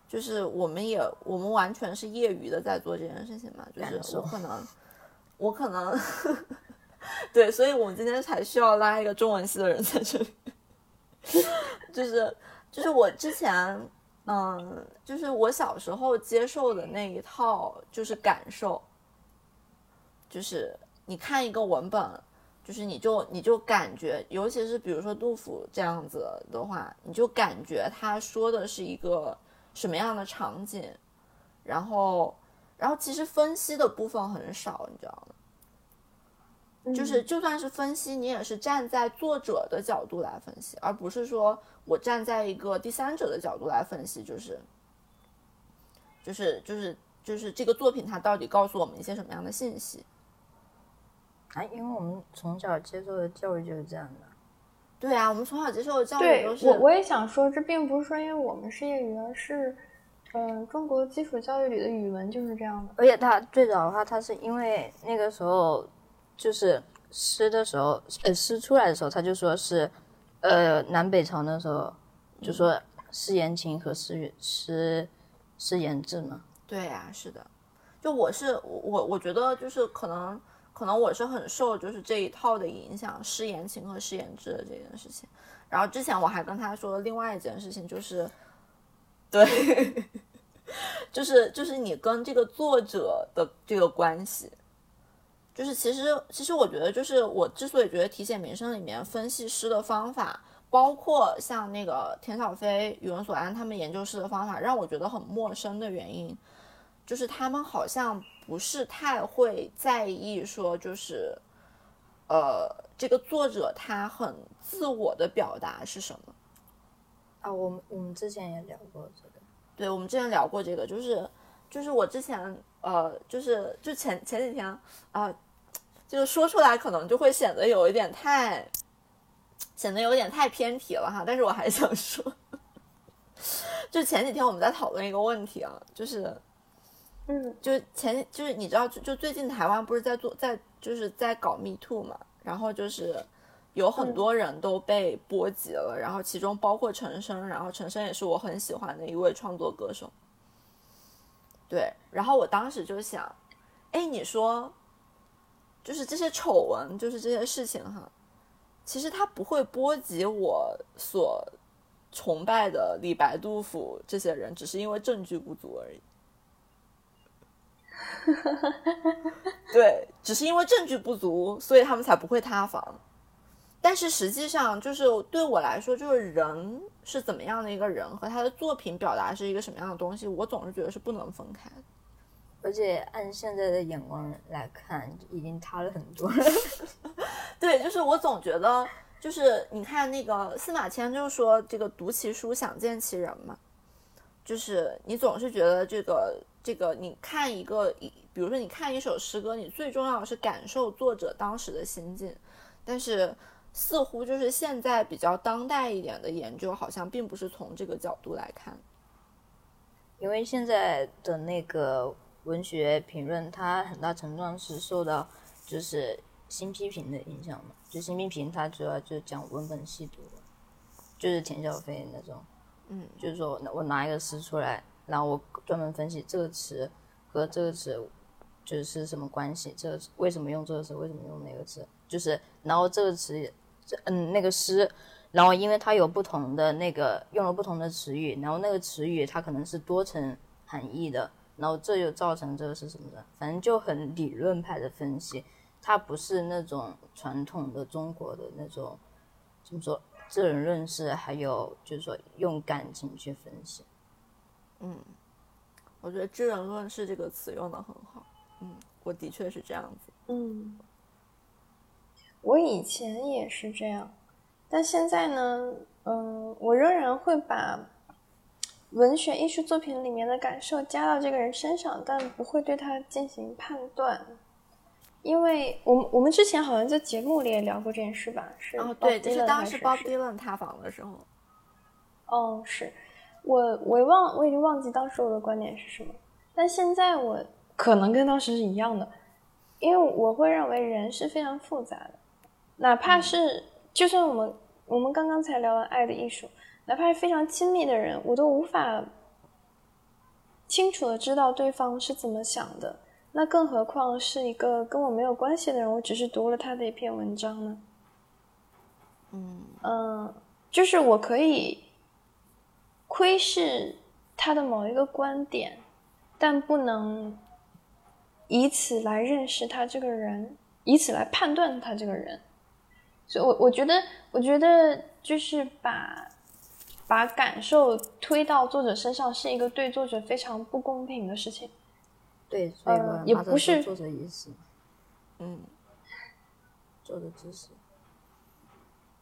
就是我们也我们完全是业余的在做这件事情嘛，就是我可能我可能对，所以我们今天才需要拉一个中文系的人在这里，就是就是我之前嗯，就是我小时候接受的那一套就是感受，就是你看一个文本。就是你就你就感觉，尤其是比如说杜甫这样子的话，你就感觉他说的是一个什么样的场景，然后然后其实分析的部分很少，你知道吗？就是就算是分析，你也是站在作者的角度来分析，而不是说我站在一个第三者的角度来分析，就是就是就是就是这个作品它到底告诉我们一些什么样的信息。啊，因为我们从小接受的教育就是这样的。对啊，我们从小接受的教育都是我我也想说，这并不是说因为我们是业余，而是，嗯、中国基础教育里的语文就是这样的。而且他最早的话，他是因为那个时候就是诗的时候，呃，诗出来的时候，他就说是，呃，南北朝那时候就说诗言情和诗诗诗言志嘛。对呀、是的，就我是我，我觉得就是可能可能我是很受就是这一套的影响，诗言情和诗言志的这件事情。然后之前我还跟他说另外一件事情，就是 对，就是就是你跟这个作者的这个关系。就是其实其实我觉得，就是我之所以觉得题写民生里面分析诗的方法，包括像那个田小飞、宇文所安他们研究诗的方法，让我觉得很陌生的原因，就是他们好像不是太会在意说，就是呃，这个作者他很自我的表达是什么。啊，我们我们之前也聊过这个。对，我们之前聊过这个，就是就是我之前呃，就是就前前几天啊、呃，就是说出来可能就会显得有一点太显得有点太偏题了哈，但是我还想说，就前几天我们在讨论一个问题啊，就是嗯就是前就是你知道就就最近台湾不是在做在就是在搞 Me Too 嘛，然后就是有很多人都被波及了，然后其中包括陈升，然后陈升也是我很喜欢的一位创作歌手。对，然后我当时就想，哎，你说，就是这些丑闻，就是这些事情哈，其实它不会波及我所崇拜的李白、杜甫这些人，只是因为证据不足而已。对，只是因为证据不足，所以他们才不会塌房。但是实际上，就是对我来说，就是人是怎么样的一个人，和他的作品表达是一个什么样的东西，我总是觉得是不能分开的。而且按现在的眼光来看，已经塌了很多了。对，就是我总觉得，就是你看那个司马迁就说这个读其书想见其人嘛，就是你总是觉得这个这个你看一个，比如说你看一首诗歌，你最重要的是感受作者当时的心境，但是似乎就是现在比较当代一点的研究，好像并不是从这个角度来看。因为现在的那个文学评论，它很大程度上是受到就是新批评的影响嘛。就新批评，它主要就是讲文本细读，就是田小飞那种，嗯，就是说我拿一个诗出来，然后我专门分析这个词和这个词就是什么关系，这个词为什么用这个词，为什么用那个词，就是然后这个词，嗯那个诗。然后因为它有不同的那个用了不同的词语，然后那个词语它可能是多层含义的，然后这就造成这个是什么的，反正就很理论派的分析，它不是那种传统的中国的那种怎么说个人认识，还有就是说用感情去分析。我觉得“知人论事”这个词用的很好。嗯，我的确是这样子。嗯，我以前也是这样，但现在呢，嗯，我仍然会把文学艺术作品里面的感受加到这个人身上，但不会对他进行判断。因为我们我们之前好像在节目里也聊过这件事吧？是哦对，就是当时还是 Bob Dylan 塌房的时候。哦，是我我忘我已经忘记当时我的观点是什么，但现在我可能跟当时是一样的，因为我会认为人是非常复杂的，哪怕是就算我们我们刚刚才聊完《爱的艺术》，哪怕是非常亲密的人，我都无法清楚的知道对方是怎么想的。那更何况是一个跟我没有关系的人，我只是读了他的一篇文章呢？嗯嗯，就是我可以窥视他的某一个观点，但不能以此来认识他这个人，以此来判断他这个人。所以我我觉得，我觉得就是把把感受推到作者身上，是一个对作者非常不公平的事情。对，所以也不是作者意思，嗯作者知识。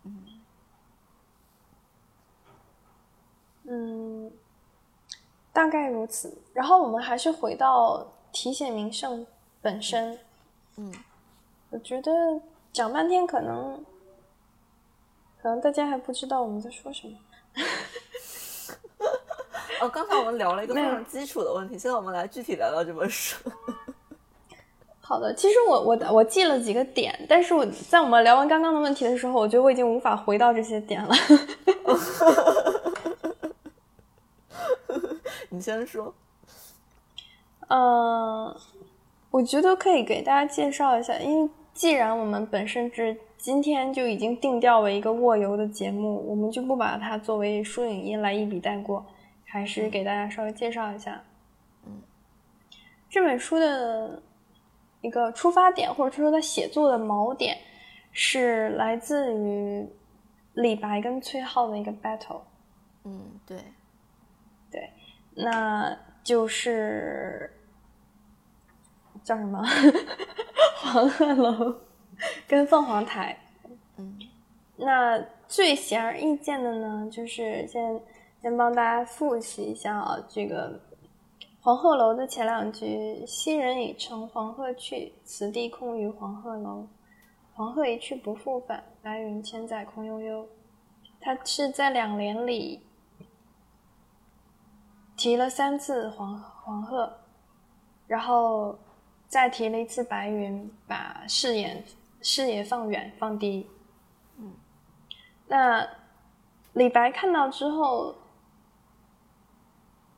嗯，大概如此。然后我们还是回到提写名胜本身。嗯，我觉得讲半天，可能可能大家还不知道我们在说什么。哦，刚才我们聊了一个非常基础的问题，现在我们来具体聊聊这本书。好的，其实我我我记了几个点，但是我在我们聊完刚刚的问题的时候，我觉得我已经无法回到这些点了。你先说。嗯，我觉得可以给大家介绍一下，因为既然我们本身是今天就已经定调为一个卧游的节目，我们就不把它作为书影音来一笔带过，还是给大家稍微介绍一下。嗯，这本书的一个出发点，或者说他写作的锚点，是来自于李白跟崔颢的一个 battle。嗯，对，那就是叫什么 黄鹤楼跟凤凰台。嗯那最显而易见的呢，就是先先帮大家复习一下啊，这个黄鹤楼的前两句：“昔人已乘黄鹤去，此地空余黄鹤楼。黄鹤一去不复返，白云千载空悠悠。”它是在两联里提了三次黄黄鹤，然后再提了一次白云，把视野视野放远放低。嗯，那李白看到之后，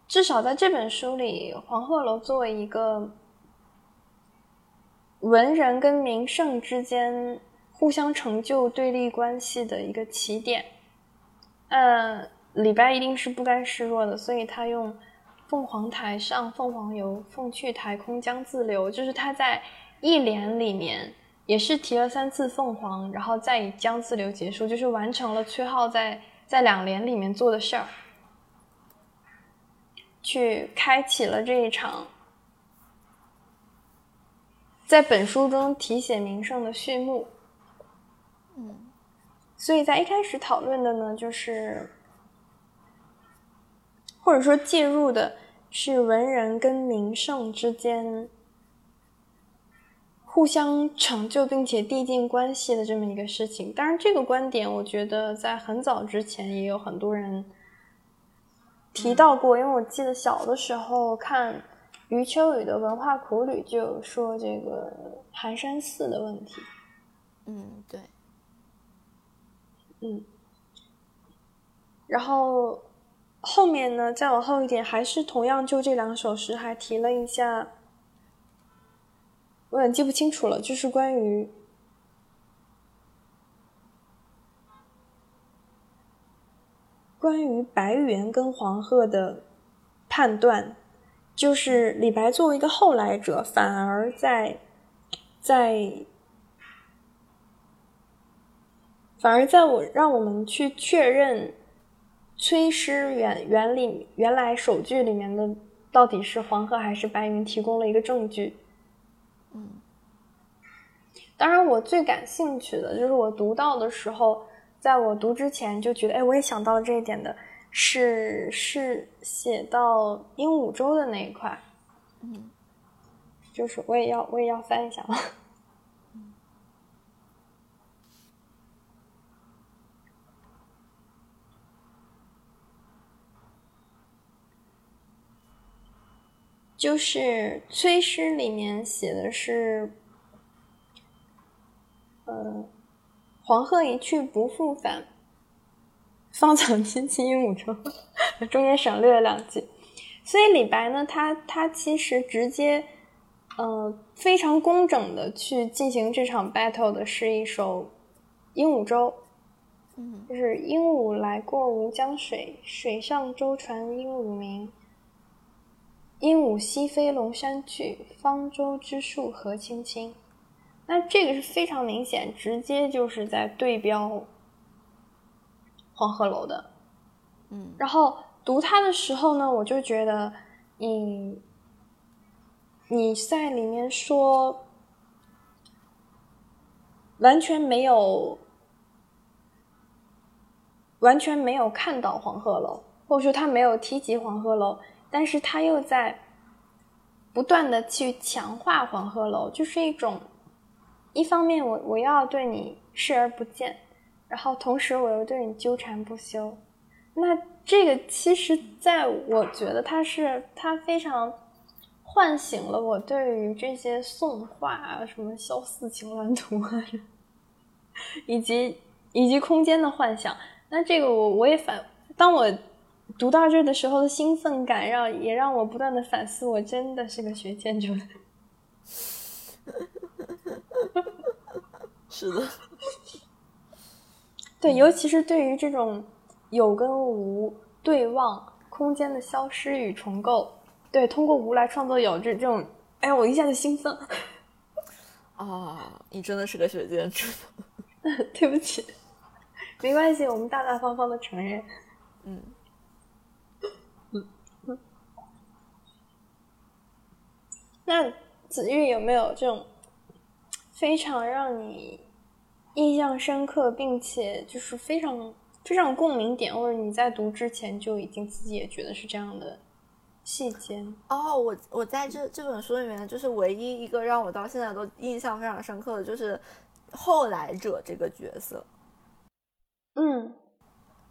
至少在这本书里，黄鹤楼作为一个文人跟名胜之间互相成就对立关系的一个起点。嗯，李白一定是不甘示弱的，所以他用“凤凰台上凤凰游，凤去台空江自流”，就是他在一联里面也是提了三次凤凰，然后再以江自流结束，就是完成了崔颢在在两联里面做的事儿，去开启了这一场在本书中题写名胜的序幕。嗯所以在一开始讨论的呢，就是或者说介入的是文人跟名胜之间互相成就并且递进关系的这么一个事情。当然，这个观点我觉得在很早之前也有很多人提到过，因为我记得小的时候看余秋雨的《文化苦旅》就有说这个寒山寺的问题。嗯，对，嗯，然后后面呢，再往后一点，还是同样就这两首诗，还提了一下，我有点记不清楚了，就是关于关于白猿跟黄鹤的判断，就是李白作为一个后来者，反而在在反而在我让我们去确认崔师原原里原来首句里面的到底是黄鹤还是白云，提供了一个证据。嗯当然，我最感兴趣的就是我读到的时候，在我读之前就觉得，哎，我也想到了这一点的，是是写到鹦鹉洲的那一块，嗯就是我也要我也要翻一下了。就是崔诗里面写的是，呃，黄鹤一去不复返，芳草萋萋鹦鹉洲，中间省略了两句。所以李白呢，他他其实直接，呃，非常工整的去进行这场 battle 的是一首《鹦鹉洲》，嗯，就是鹦鹉来过吴江水，水上舟船鹦鹉鸣。鹦鹉西飞龙山去，方舟之树何青青。那这个是非常明显，直接就是在对标黄鹤楼的。嗯，然后读它的时候呢，我就觉得你你在里面说完全没有完全没有看到黄鹤楼，或者说他没有提及黄鹤楼，但是他又在不断的去强化黄鹤楼，就是一种一方面我我要对你视而不见，然后同时我又对你纠缠不休。那这个其实，在我觉得它是它非常唤醒了我对于这些宋画啊，什么《萧四情鸾图》啊，以及以及空间的幻想。那这个我我也反，当我读到这的时候的兴奋感，让也让我不断的反思，我真的是个学建筑的。是的，对，尤其是对于这种有跟无对望、空间的消失与重构，对，通过无来创作有这这种，哎呀，我一下就兴奋，啊，你真的是个学建筑的。对不起，没关系，我们大大方方的承认。嗯，那子玉有没有这种非常让你印象深刻，并且就是非常非常共鸣点，或者你在读之前就已经自己也觉得是这样的细节？哦，我我在这这本书里面，就是唯一一个让我到现在都印象非常深刻的，就是后来者这个角色。嗯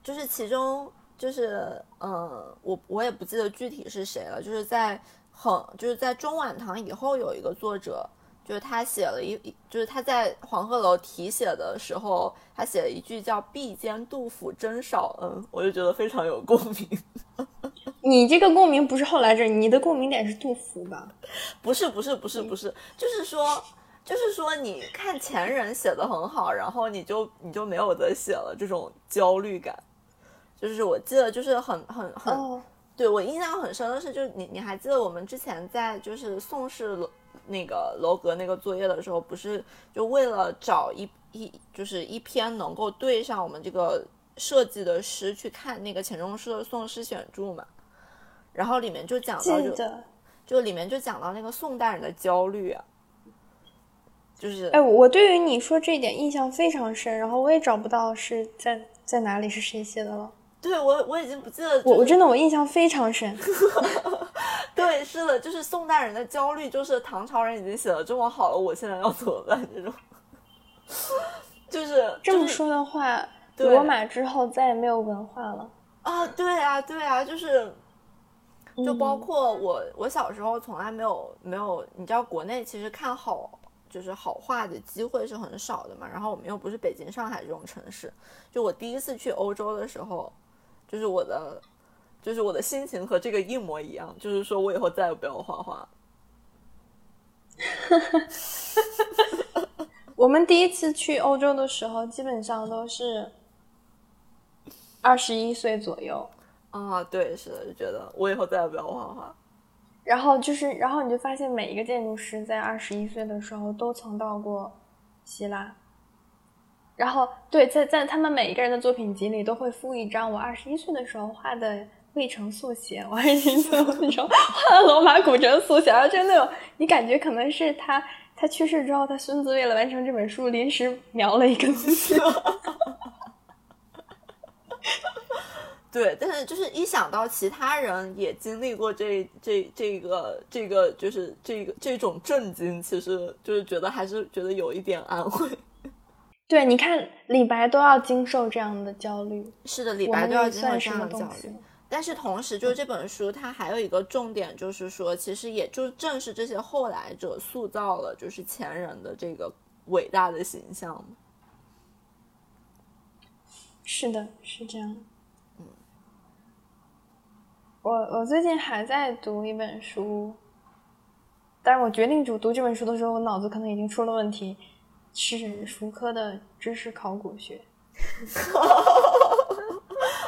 就是其中就是呃，我我也不记得具体是谁了，就是在很就是在中晚唐以后有一个作者，就是他写了一就是他在黄鹤楼题写的时候，他写了一句叫“壁间杜甫真少恩”，我就觉得非常有共鸣。你这个共鸣不是后来者，你的共鸣点是杜甫吧？不是不是不是不是，就是说就是说你看前人写的很好，然后你就你就没有得写了这种焦虑感。就是我记得就是很很很。哦，对我印象很深的是，就是你你还记得我们之前在就是宋氏楼那个楼阁那个作业的时候，不是就为了找一一就是一篇能够对上我们这个设计的诗去看那个钱钟书的《宋诗选注》嘛？然后里面就讲到就得。就里面就讲到那个宋代人的焦虑啊，就是哎，我对于你说这一点印象非常深，然后我也找不到是在在哪里是谁写的了。对我我已经不记得、就是，我我真的我印象非常深。对是的，就是宋代人的焦虑，就是唐朝人已经写的这么好了，我现在要怎么办？这种，就是这么说的话，对罗马之后再也没有文化了。啊，对啊，对啊，就是，就包嗯括我，我小时候从来没有没有，你知道国内其实看好就是好画的机会是很少的嘛，然后我们又不是北京、上海这种城市，就我第一次去欧洲的时候，就是我的，就是我的心情和这个一模一样，就是说我以后再也不要画画。我们第一次去欧洲的时候，基本上都是二十一岁左右，啊，对，是的，就觉得我以后再也不要画画。然后就是，然后你就发现每一个建筑师在二十一岁的时候都曾到过希腊。然后，对，在在他们每一个人的作品集里都会附一张我二十一岁的时候画的未成速写，我二十一岁的时候画的罗马古城速写，然后就那种你感觉可能是他他去世之后，他孙子为了完成这本书临时描了一个东西。对，但是就是一想到其他人也经历过这这这个这个就是这个这种震惊，其实就是觉得还是觉得有一点安慰。对，你看李白都要经受这样的焦虑，是的，李白都要经受这样的焦虑。？但是同时，就是这本书它还有一个重点，就是说，其实也就正是这些后来者塑造了就是前人的这个伟大的形象。是的，是这样。嗯，我我最近还在读一本书，但是我决定读读这本书的时候，我脑子可能已经出了问题，是福柯的知识考古学。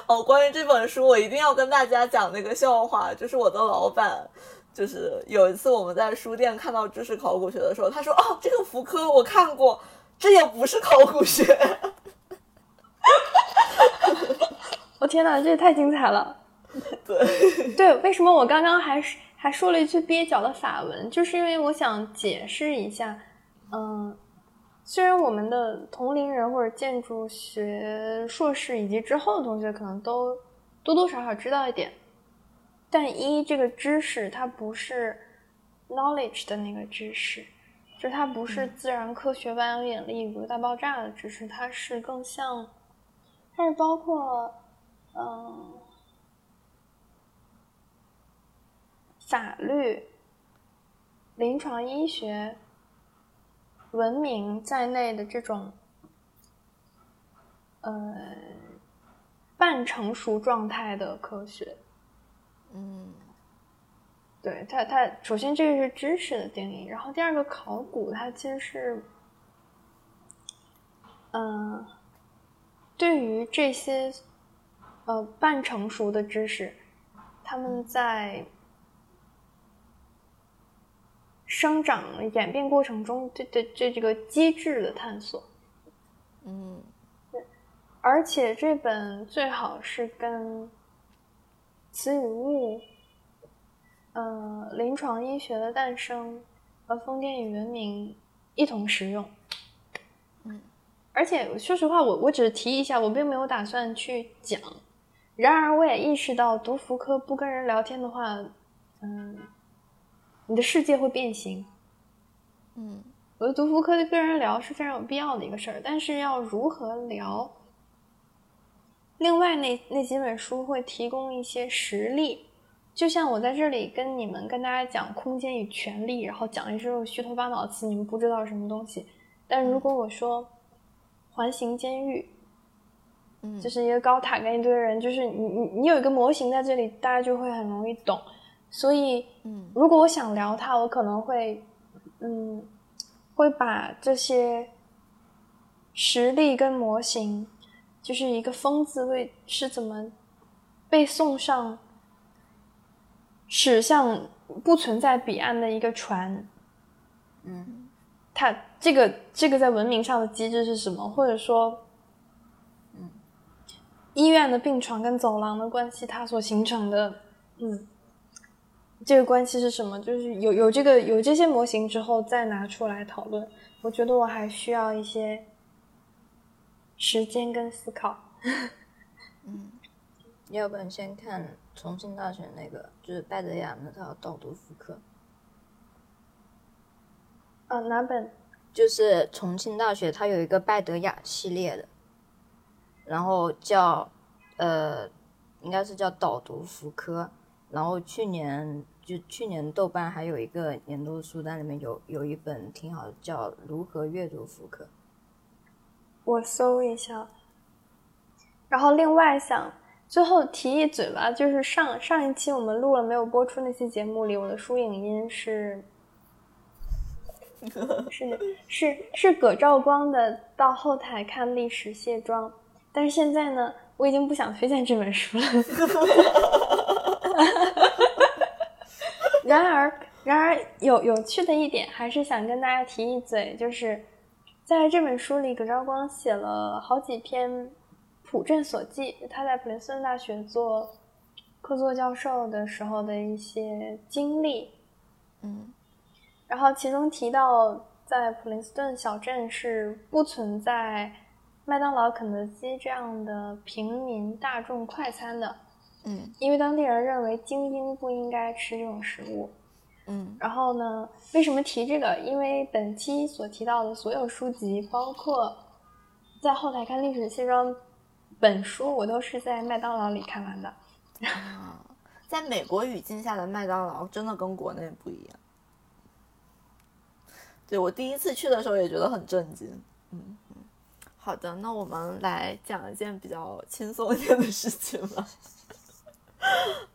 哦，关于这本书，我一定要跟大家讲那个笑话，就是我的老板，就是有一次我们在书店看到知识考古学的时候，他说：“哦，这个福柯我看过，这也不是考古学。”我天哪，这也太精彩了！对对，为什么我刚刚还还说了一句蹩脚的法文？就是因为我想解释一下，嗯。虽然我们的同龄人或者建筑学硕士以及之后的同学可能都多多少少知道一点，但一这个知识它不是 knowledge 的那个知识，就它不是自然科学万有引力、宇宙大爆炸的知识，它是更像，它是包括嗯法律、临床医学。文明在内的这种，呃，半成熟状态的科学，嗯，对它，它首先这个是知识的定义，然后第二个考古，它其实是，嗯，对于这些呃半成熟的知识，他们在。生长演变过程中，对对对这个机制的探索，嗯，对，而且这本最好是跟词语物、呃，临床医学的诞生和封建与文明一同使用，嗯，而且说实话，我我只是提一下，我并没有打算去讲。然而，我也意识到读福柯不跟人聊天的话，嗯。你的世界会变形。嗯，我觉得读福柯的跟人聊是非常有必要的一个事儿，但是要如何聊？另外，那那几本书会提供一些实例，就像我在这里跟你们跟大家讲空间与权力，然后讲一些虚头巴脑词，你们不知道什么东西。但如果我说环形监狱，嗯，就是一个高塔跟一堆人，就是你你你有一个模型在这里，大家就会很容易懂。所以，嗯，如果我想聊它，我可能会，嗯，会把这些实例跟模型，就是一个疯子为是怎么被送上驶向不存在彼岸的一个船，嗯，他这个这个在文明上的机制是什么？或者说，嗯，医院的病床跟走廊的关系，它所形成的，嗯。这个关系是什么？就是有有这个有这些模型之后再拿出来讨论。我觉得我还需要一些时间跟思考。嗯，要不然先看重庆大学那个，就是拜德雅那套导读复刻。啊，哪本？就是重庆大学，它有一个拜德雅系列的，然后叫呃，应该是叫导读福科。然后去年就去年豆瓣还有一个年度书单里面有有一本挺好的，叫《如何阅读福柯》。我搜一下。然后另外想最后提一嘴吧，就是上上一期我们录了没有播出那期节目里，我的书影音是 是是是葛兆光的《到后台看历史卸妆》，但是现在呢，我已经不想推荐这本书了。然而，然而有有趣的一点，还是想跟大家提一嘴，就是在这本书里，葛兆光写了好几篇普镇所记，他在普林斯顿大学做客座教授的时候的一些经历。嗯，然后其中提到，在普林斯顿小镇是不存在麦当劳、肯德基这样的平民大众快餐的。嗯，因为当地人认为精英不应该吃这种食物。嗯，然后呢，为什么提这个？因为本期所提到的所有书籍，包括在后台看历史卸妆本书，我都是在麦当劳里看完的。啊，在美国语境下的麦当劳真的跟国内不一样。对我第一次去的时候也觉得很震惊。嗯嗯，好的，那我们来讲一件比较轻松一点的事情吧。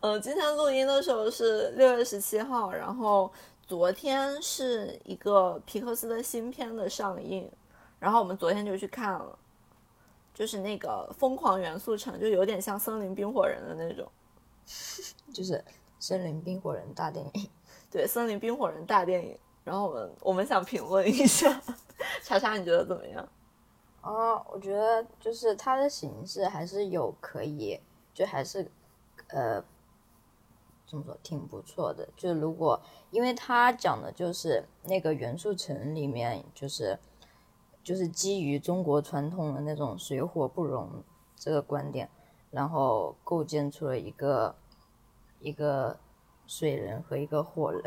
嗯，今天录音的时候是六月十七号，然后昨天是一个皮克斯的新片的上映，然后我们昨天就去看了，就是那个《疯狂元素城》，就有点像《森林冰火人》的那种。就是森林冰火人大电影。对，《森林冰火人》大电影。然后我们我们想评论一下，查查你觉得怎么样？啊，我觉得就是它的形式还是有可以，就还是，呃，怎么说，挺不错的。就如果，因为他讲的就是那个元素城里面，就是就是基于中国传统的那种水火不容这个观点，然后构建出了一个一个水人和一个火人，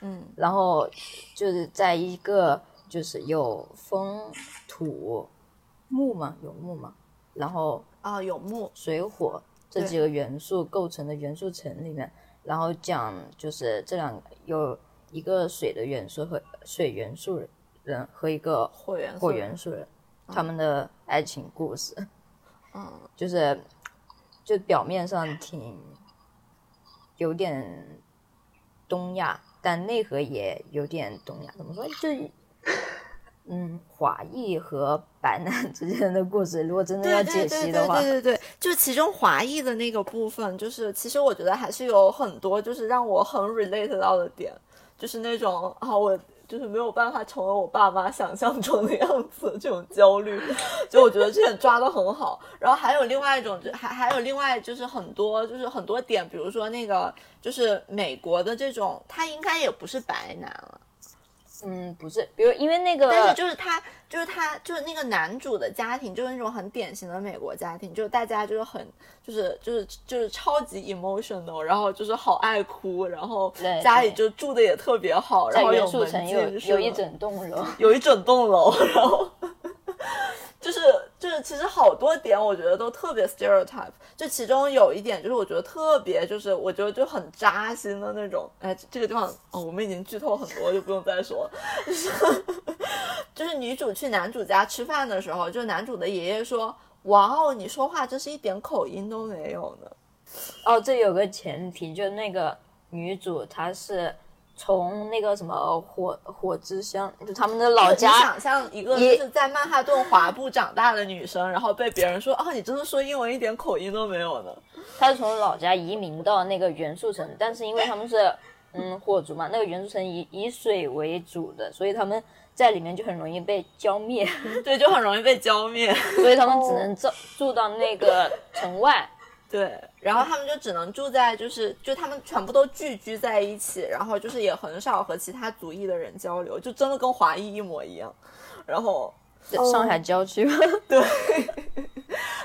嗯，然后就是在一个就是有风土。木嘛，有木嘛，然后啊有木水火这几个元素构成的元素层里面，然后讲就是这两有一个水的元素和水元素人和一个火元火元素人，他们的爱情故事，嗯，就是就表面上挺有点东亚，但内核也有点东亚，怎么说？就。嗯，华裔和白男 之间的故事，如果真的要解析的话，对对对，就其中华裔的那个部分，就是其实我觉得还是有很多，就是让我很 relate 到的点，就是那种啊，我就是没有办法成为我爸妈想象中的样子，这种焦虑，就我觉得这点抓的很好。然后还有另外一种，就还还有另外就是很多，就是很多点，比如说那个就是美国的这种，他应该也不是白男了。嗯，不是，比如因为那个，但是就是他，就是他，就是那个男主的家庭，就是那种很典型的美国家庭，就是大家就是很，就是就是就是超级 emotional，然后就是好爱哭，然后家里就住的也特别好，然后有门禁，有有一整栋楼，有一整栋楼，然后。其实好多点我觉得都特别 stereotype。就其中有一点，就是我觉得特别，就是我觉得就很扎心的那种。哎，这个地方哦，我们已经剧透很多，就不用再说。就 是就是女主去男主家吃饭的时候，就男主的爷爷说：“哇哦，你说话真是一点口音都没有呢。”哦，这有个前提，就那个女主她是。从那个什么火火之乡，就他们的老家。想象一个就是在曼哈顿华埠长大的女生，然后被别人说啊，你真的说英文一点口音都没有呢。她是从老家移民到那个元素城，但是因为他们是 嗯火族嘛，那个元素城以以水为主的，所以他们在里面就很容易被浇灭。对，就很容易被浇灭，所以他们只能住住到那个城外。对，然后他们就只能住在，就是就他们全部都聚居在一起，然后就是也很少和其他族裔的人交流，就真的跟华裔一模一样。然后上海郊区，对，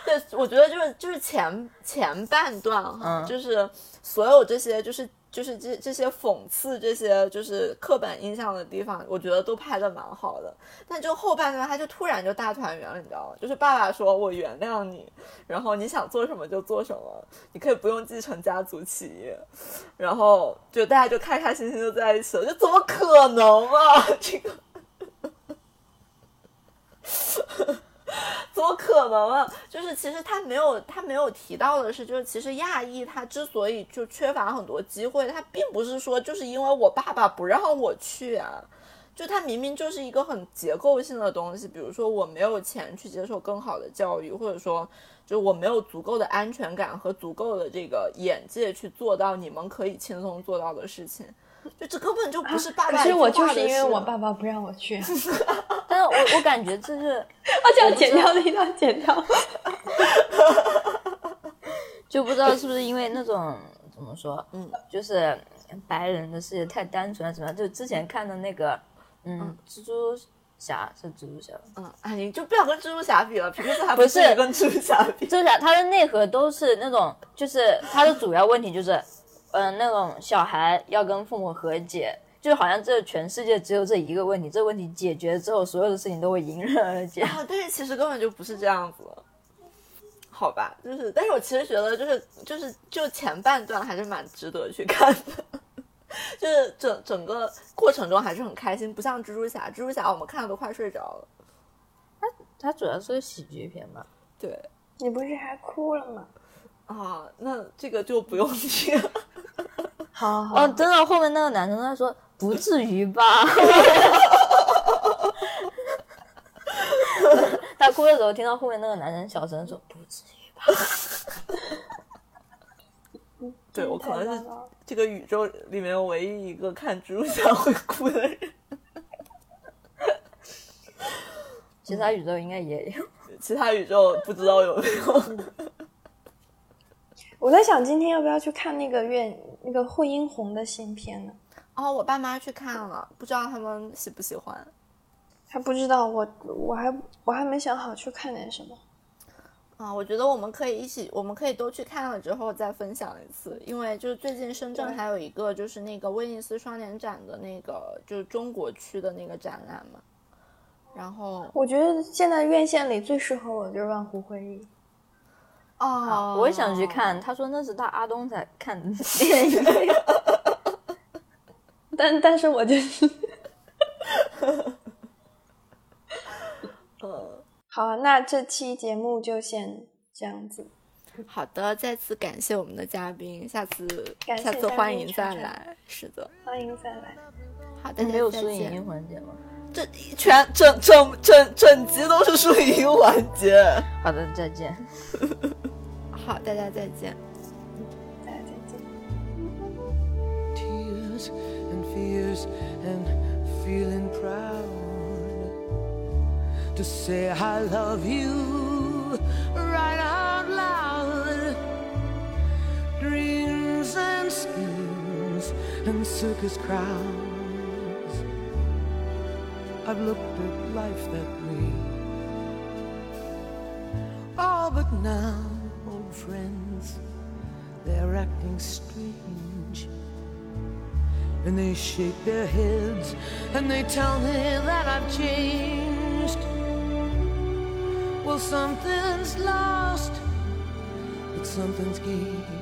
对，我觉得就是就是前前半段哈，就是所有这些就是。就是这这些讽刺这些就是刻板印象的地方，我觉得都拍的蛮好的。但就后半段，他就突然就大团圆了，你知道吗？就是爸爸说我原谅你，然后你想做什么就做什么，你可以不用继承家族企业，然后就大家就开开心心的在一起了。就怎么可能啊？这个。怎么可能啊？就是其实他没有他没有提到的是，就是其实亚裔他之所以就缺乏很多机会，他并不是说就是因为我爸爸不让我去啊，就他明明就是一个很结构性的东西，比如说我没有钱去接受更好的教育，或者说就我没有足够的安全感和足够的这个眼界去做到你们可以轻松做到的事情。就 这根本就不是爸爸。其实我就是因为我爸爸不让我去。但是我我感觉这是，他这样剪掉的一段剪掉。就不知道是不是因为那种怎么说，嗯，就是白人的世界太单纯了，怎么样？就之前看的那个，嗯，蜘蛛侠是蜘蛛侠，嗯，哎，你就不要跟蜘蛛侠比了，平时还不是跟蜘蛛侠比。蜘蛛侠它的内核都是那种，就是它的主要问题就是。嗯，那种小孩要跟父母和解，就好像这全世界只有这一个问题，这个问题解决之后，所有的事情都会迎刃而解。但是其实根本就不是这样子，好吧？就是，但是我其实觉得，就是就是就前半段还是蛮值得去看的，就是整整个过程中还是很开心，不像蜘蛛侠，蜘蛛侠我们看的都快睡着了。它主要是个喜剧片嘛？对你不是还哭了吗？啊，那这个就不用听。好好哦，真的，后面那个男生他说不至于吧？他哭的时候听到后面那个男生小声说不至于吧？对我可能是这个宇宙里面唯一一个看蜘蛛侠会哭的人。其他宇宙应该也有。其他宇宙不知道有没有。我在想今天要不要去看那个院那个惠英红的新片呢？哦，我爸妈去看了，不知道他们喜不喜欢。还不知道，我我还我还没想好去看点什么。啊，我觉得我们可以一起，我们可以都去看了之后再分享一次，因为就是最近深圳还有一个就是那个威尼斯双年展的那个就是中国区的那个展览嘛，然后我觉得现在院线里最适合我的就是万湖会议。哦我也想去看，他说那是他阿东在看的电影。但但是我就是，呃，好，那这期节目就先这样子。好的，再次感谢我们的嘉宾，下次下次欢迎再来，是的，欢迎再来。好，大家没有输赢音环节吗？这全整整整整集都是输赢环节。好的，再见。好，大家再见。大家再见。 tears and fears and feeling proud to say I love you right out loud. Dreams and schemes and circus crowds. I've looked at life that way. Oh, but now, old friends, they're acting strange. And they shake their heads and they tell me that I've changed. Well, something's lost, but something's gained